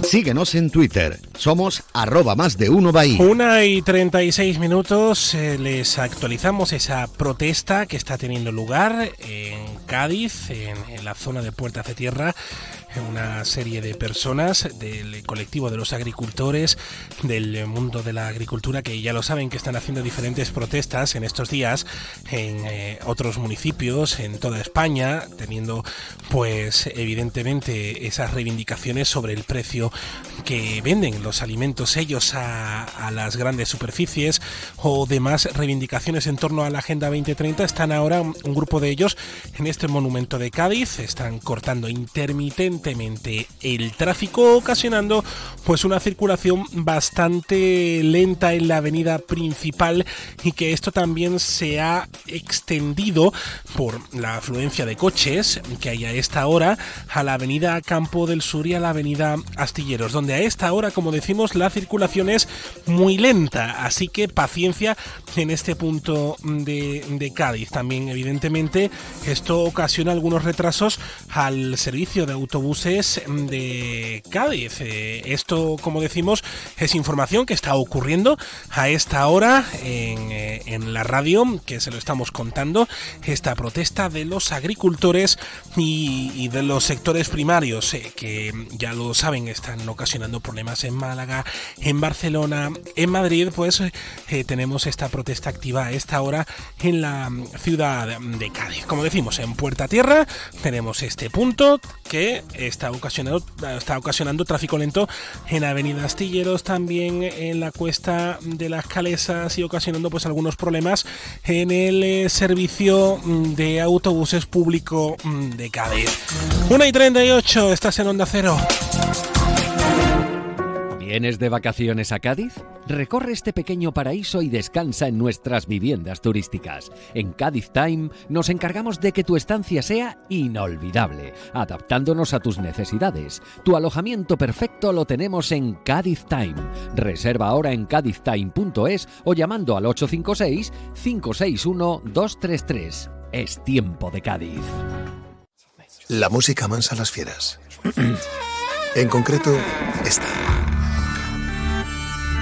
Síguenos en Twitter. Somos arroba más de uno Bahía. Una y 36 minutos. eh, les actualizamos esa protesta que está teniendo lugar en Cádiz, en, la zona de Puertas de Tierra. Una serie de personas del colectivo de los agricultores, del mundo de la agricultura, que ya lo saben que están haciendo diferentes protestas en estos días en eh, otros municipios, en toda España, teniendo pues evidentemente esas reivindicaciones sobre el precio que venden los alimentos ellos a, a las grandes superficies o demás reivindicaciones en torno a la Agenda 2030. Están ahora un grupo de ellos en este monumento de Cádiz, están cortando intermitentemente el tráfico, ocasionando pues una circulación bastante lenta en la avenida principal y que esto también se ha extendido por la afluencia de coches que hay a esta hora a la avenida Campo del Sur y a la avenida Donde a esta hora, como decimos, la circulación es muy lenta, así que paciencia en este punto de, Cádiz. También, evidentemente, esto ocasiona algunos retrasos al servicio de autobuses de Cádiz. Eh, esto, como decimos, es información que está ocurriendo a esta hora en, eh, en la radio, que se lo estamos contando, esta protesta de los agricultores y, y de los sectores primarios, eh, que ya lo saben, están ocasionando problemas en Málaga, en Barcelona, en Madrid, pues eh, tenemos esta protesta activa a esta hora en la mm, ciudad de Cádiz. Como decimos, en Puerta Tierra tenemos este punto que está ocasionando, está ocasionando tráfico lento en Avenida Astilleros, también en la cuesta de las Calesas y ocasionando pues algunos problemas en el eh, servicio mm, de autobuses público mm, de Cádiz. 1 y 38, estás en Onda Cero. ¿Vienes de vacaciones a Cádiz? Recorre este pequeño paraíso y descansa en nuestras viviendas turísticas. En Cádiz Time nos encargamos de que tu estancia sea inolvidable, adaptándonos a tus necesidades. Tu alojamiento perfecto lo tenemos en Cádiz Time. Reserva ahora en cadiztime.es o llamando al 856-561-233. Es tiempo de Cádiz. La música mansa las fieras. en concreto, esta.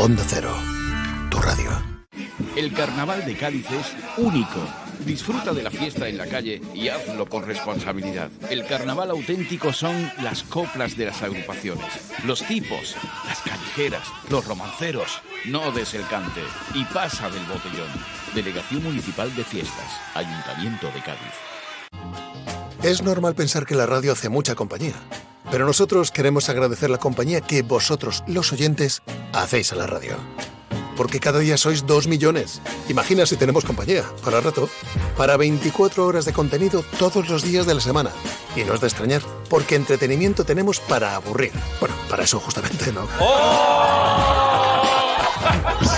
Onda Cero, tu radio. El carnaval de Cádiz es único. Disfruta de la fiesta en la calle y hazlo con responsabilidad. El carnaval auténtico son las coplas de las agrupaciones, los tipos, las callejeras, los romanceros. No des el cante y pasa del botellón. Delegación Municipal de Fiestas, Ayuntamiento de Cádiz. Es normal pensar que la radio hace mucha compañía, pero nosotros queremos agradecer la compañía que vosotros, los oyentes, hacéis a la radio. Porque cada día sois dos millones. Imagina si tenemos compañía, para rato, para 24 horas de contenido todos los días de la semana. Y no es de extrañar, porque entretenimiento tenemos para aburrir. Bueno, para eso justamente, ¿no?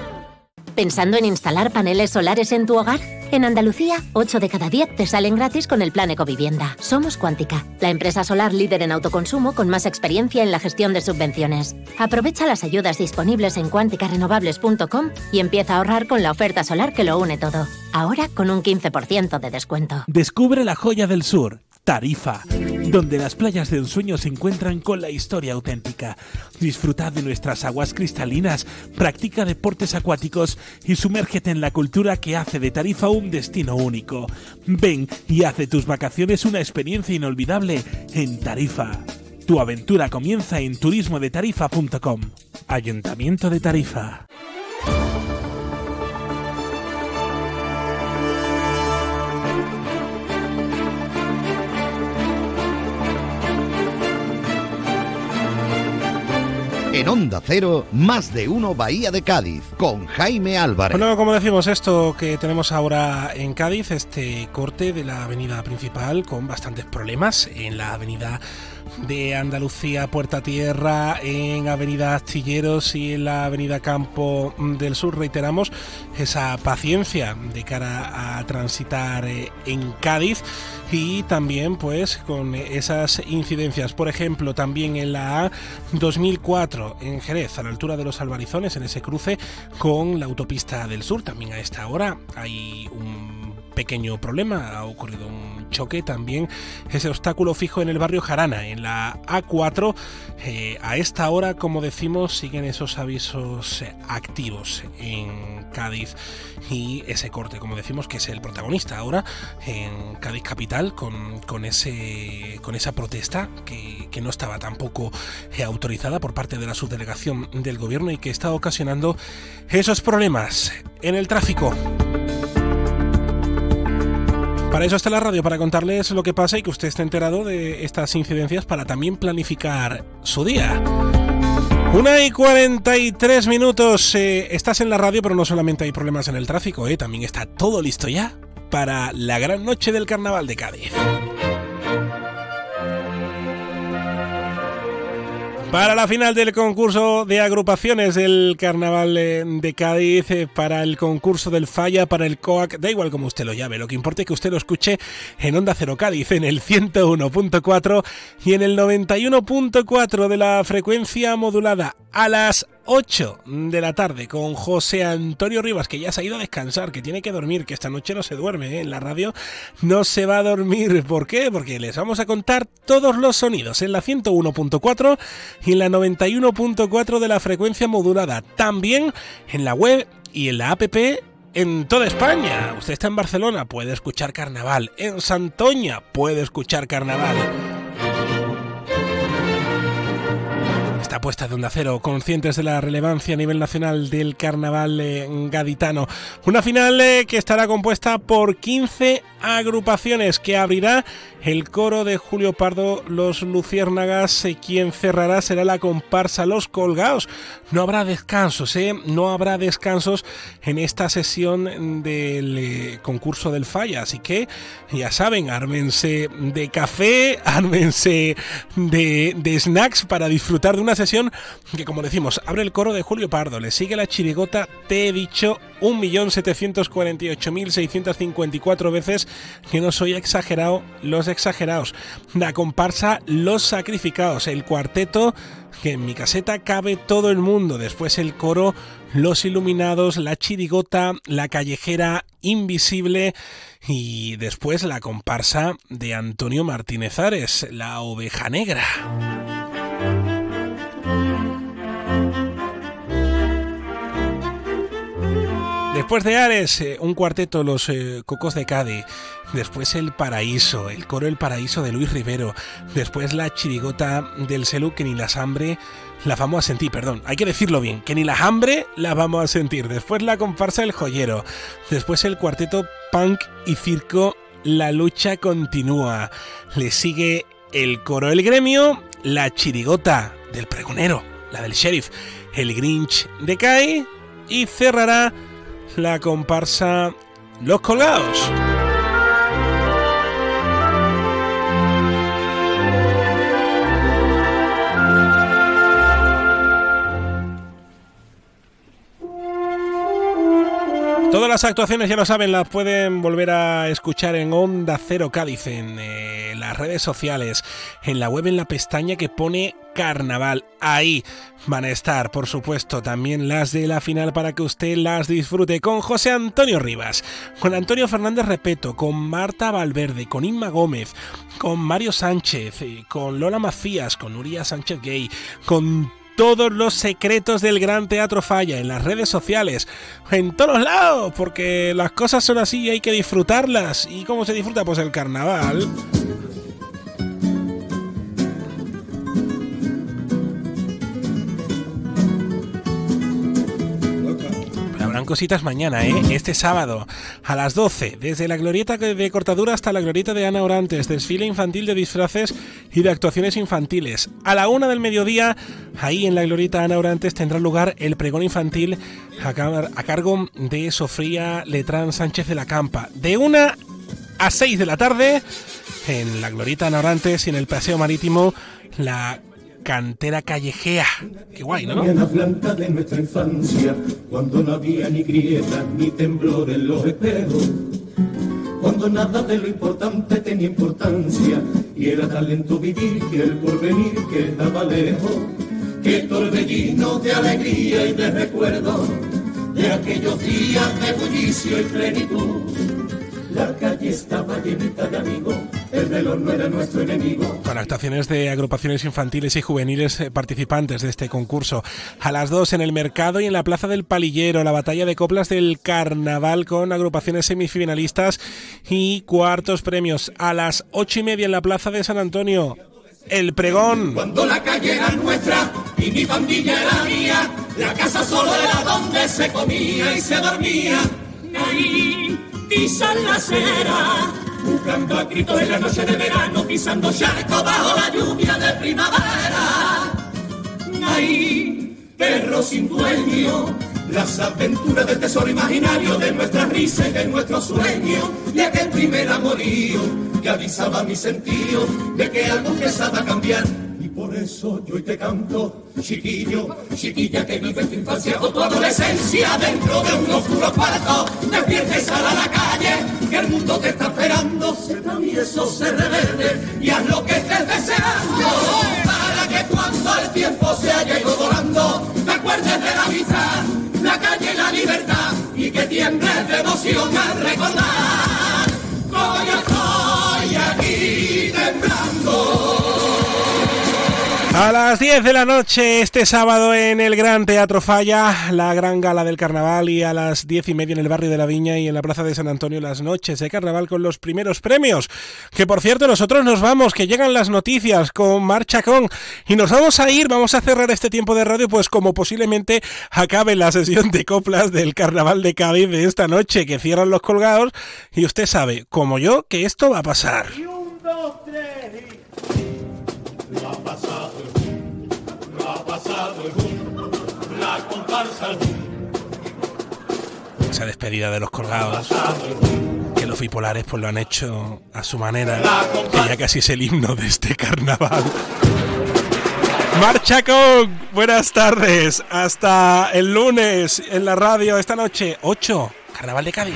¿Pensando en instalar paneles solares en tu hogar? En Andalucía, 8 de cada 10 te salen gratis con el plan Ecovivienda. Somos Cuántica, la empresa solar líder en autoconsumo con más experiencia en la gestión de subvenciones. Aprovecha las ayudas disponibles en cuánticarenovables.com y empieza a ahorrar con la oferta solar que lo une todo. Ahora con un 15% de descuento. Descubre la joya del sur. Tarifa, donde las playas de ensueño se encuentran con la historia auténtica. Disfrutad de nuestras aguas cristalinas, practica deportes acuáticos y sumérgete en la cultura que hace de Tarifa un destino único. Ven y hace tus vacaciones una experiencia inolvidable en Tarifa. Tu aventura comienza en turismodetarifa.com. Ayuntamiento de Tarifa. En Onda Cero, más de uno Bahía de Cádiz, con Jaime Álvarez. Bueno, como decimos, esto que tenemos ahora en Cádiz, este corte de la avenida principal con bastantes problemas en la avenida de Andalucía, Puerta Tierra, en Avenida Astilleros y en la Avenida Campo del Sur. Reiteramos esa paciencia de cara a transitar eh, en Cádiz y también pues con esas incidencias. Por ejemplo, también en la A 2004 en Jerez, a la altura de los Albarizones, en ese cruce con la autopista del sur. También a esta hora hay un pequeño problema, ha ocurrido un choque también, ese obstáculo fijo en el barrio Jarana, en la A4. Eh, a esta hora, como decimos, siguen esos avisos eh, activos en Cádiz y ese corte, como decimos, que es el protagonista ahora en Cádiz Capital con, con ese, con esa protesta que, que no estaba tampoco eh, autorizada por parte de la subdelegación del gobierno y que está ocasionando esos problemas en el tráfico. Para eso está la radio, para contarles lo que pasa y que usted esté enterado de estas incidencias para también planificar su día. Una y 43 minutos. Eh, estás en la radio, pero no solamente hay problemas en el tráfico, eh, también está todo listo ya para la gran noche del carnaval de Cádiz. Para la final del concurso de agrupaciones del Carnaval de Cádiz, eh, para el concurso del Falla, para el COAC, da igual como usted lo llame, lo que importa es que usted lo escuche en Onda Cero Cádiz, en el 101.4 y en el 91.4 de la frecuencia modulada a las 8 de la tarde con José Antonio Rivas, que ya se ha ido a descansar, que tiene que dormir, que esta noche no se duerme ¿eh? en la radio, no se va a dormir. ¿Por qué? Porque les vamos a contar todos los sonidos en la 101.4 y en la 91.4 de la frecuencia modulada. También en la web y en la app en toda España. Usted está en Barcelona, puede escuchar carnaval. En Santoña puede escuchar carnaval. Esta apuesta de Onda Cero, conscientes de la relevancia a nivel nacional del carnaval eh, gaditano. Una final eh, que estará compuesta por 15 agrupaciones que abrirá el coro de Julio Pardo, los Luciérnagas, eh, quien cerrará será la comparsa Los Colgados. No habrá descansos, ¿eh? No habrá descansos en esta sesión del concurso del Falla, así que ya saben, ármense de café, ármense de, de snacks para disfrutar de una sesión que, como decimos, abre el coro de Julio Pardo, le sigue la chirigota Te he dicho 1.748.654 veces que no soy exagerado, los exagerados. La comparsa Los Sacrificados, el cuarteto que en mi caseta cabe todo el mundo. Después el coro Los Iluminados, la chirigota, la callejera invisible y después la comparsa de Antonio Martínez Ares, la oveja negra. Después de Ares, eh, un cuarteto, los eh, Cocos de Cádiz. Después el Paraíso, el coro El Paraíso de Luis Rivero. Después la chirigota del Celu, que ni las hambre la vamos a sentir, perdón, hay que decirlo bien, que ni las hambre la vamos a sentir. Después la comparsa El Joyero. Después el cuarteto Punk y Circo La Lucha Continúa. Le sigue el coro El Gremio, la chirigota del Pregonero, la del Sheriff, el Grinch de Kai y cerrará la comparsa Los Colgados. Las actuaciones, ya lo saben, las pueden volver a escuchar en Onda Cero Cádiz, en eh, las redes sociales, en la web, en la pestaña que pone carnaval. Ahí van a estar, por supuesto, también las de la final para que usted las disfrute con José Antonio Rivas, con Antonio Fernández Repeto, con Marta Valverde, con Inma Gómez, con Mario Sánchez, eh, con Lola Macías, con Nuria Sánchez Gay, con todos los secretos del Gran Teatro Falla en las redes sociales, en todos lados, porque las cosas son así y hay que disfrutarlas. ¿Y cómo se disfruta? Pues el carnaval. Cositas mañana, ¿eh? Este sábado a las 12, desde la glorieta de cortadura hasta la glorieta de Ana Orantes, desfile infantil de disfraces y de actuaciones infantiles. A la una del mediodía, ahí en la glorieta Ana Orantes tendrá lugar el pregón infantil a, cargo de Sofía Letrán Sánchez de la Campa. De una a 6 de la tarde, en la glorieta Ana Orantes y en el paseo marítimo, la cantera callejea. Qué guay, ¿no? La blanca de nuestra infancia, cuando no había ni grietas ni temblor en los espejos. Cuando nada de lo importante tenía importancia y era talento vivir que el porvenir quedaba lejos. Qué torbellino de alegría y de recuerdo de aquellos días de bullicio y plenitud. La calle estaba llenita de amigos el reloj no era nuestro enemigo. Con actuaciones de agrupaciones infantiles y juveniles eh, participantes de este concurso. A las 2 en el mercado y en la Plaza del Palillero, la batalla de coplas del carnaval con agrupaciones semifinalistas y cuartos premios. A las 8 y media en la Plaza de San Antonio. El pregón. Cuando la calle era nuestra y mi pandilla era mía, la casa solo era donde se comía y se dormía. Ahí pisan la acera buscando a Cristo en la noche de verano, pisando charco bajo la lluvia de primavera. Ahí, perro sin dueño, las aventuras del tesoro imaginario de nuestra risa y de nuestro sueño, y aquel primer amorío que avisaba mi sentido de que algo empezaba a cambiar por eso yo te canto, chiquillo, chiquilla que vive tu infancia o tu adolescencia dentro de un oscuro cuarto. Despiertes a la calle, que el mundo te está esperando. y eso se reverde y haz lo que estés deseando. Para que cuando el tiempo se haya ido volando, te acuerdes de la vida, la calle y la libertad y que tiembles de emoción al recordar. Hoy estoy aquí A las 10 de la noche este sábado en el Gran Teatro Falla, la gran gala del carnaval y a las 10 y media en el barrio de la Viña y en la Plaza de San Antonio las noches de carnaval con los primeros premios. Que por cierto nosotros nos vamos, que llegan las noticias con Marcha Con y nos vamos a ir, vamos a cerrar este tiempo de radio pues como posiblemente acabe la sesión de coplas del carnaval de Cádiz de esta noche que cierran los colgados y usted sabe, como yo, que esto va a pasar. Esa despedida de los colgados, que los bipolares pues lo han hecho a su manera, que ya casi es el himno de este carnaval. Marcha con buenas tardes, hasta el lunes en la radio esta noche, 8, Carnaval de Cádiz.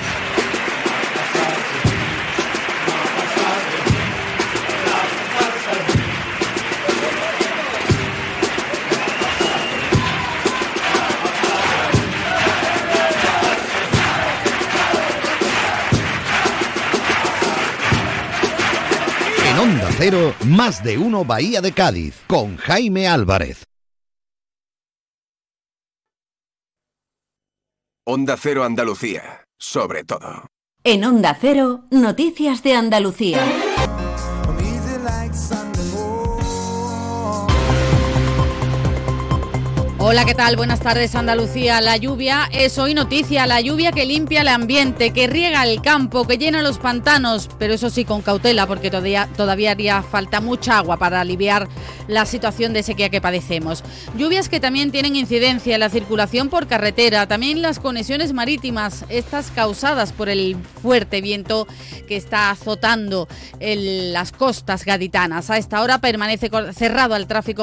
Onda Cero, más de uno Bahía de Cádiz, con Jaime Álvarez. Onda Cero Andalucía, sobre todo. En Onda Cero, Noticias de Andalucía. Hola, ¿qué tal? Buenas tardes, Andalucía. La lluvia es hoy noticia, la lluvia que limpia el ambiente, que riega el campo, que llena los pantanos, pero eso sí con cautela, porque todavía, todavía haría falta mucha agua para aliviar la situación de sequía que padecemos. Lluvias que también tienen incidencia en la circulación por carretera, también las conexiones marítimas, estas causadas por el fuerte viento que está azotando las costas gaditanas. A esta hora permanece cerrado al tráfico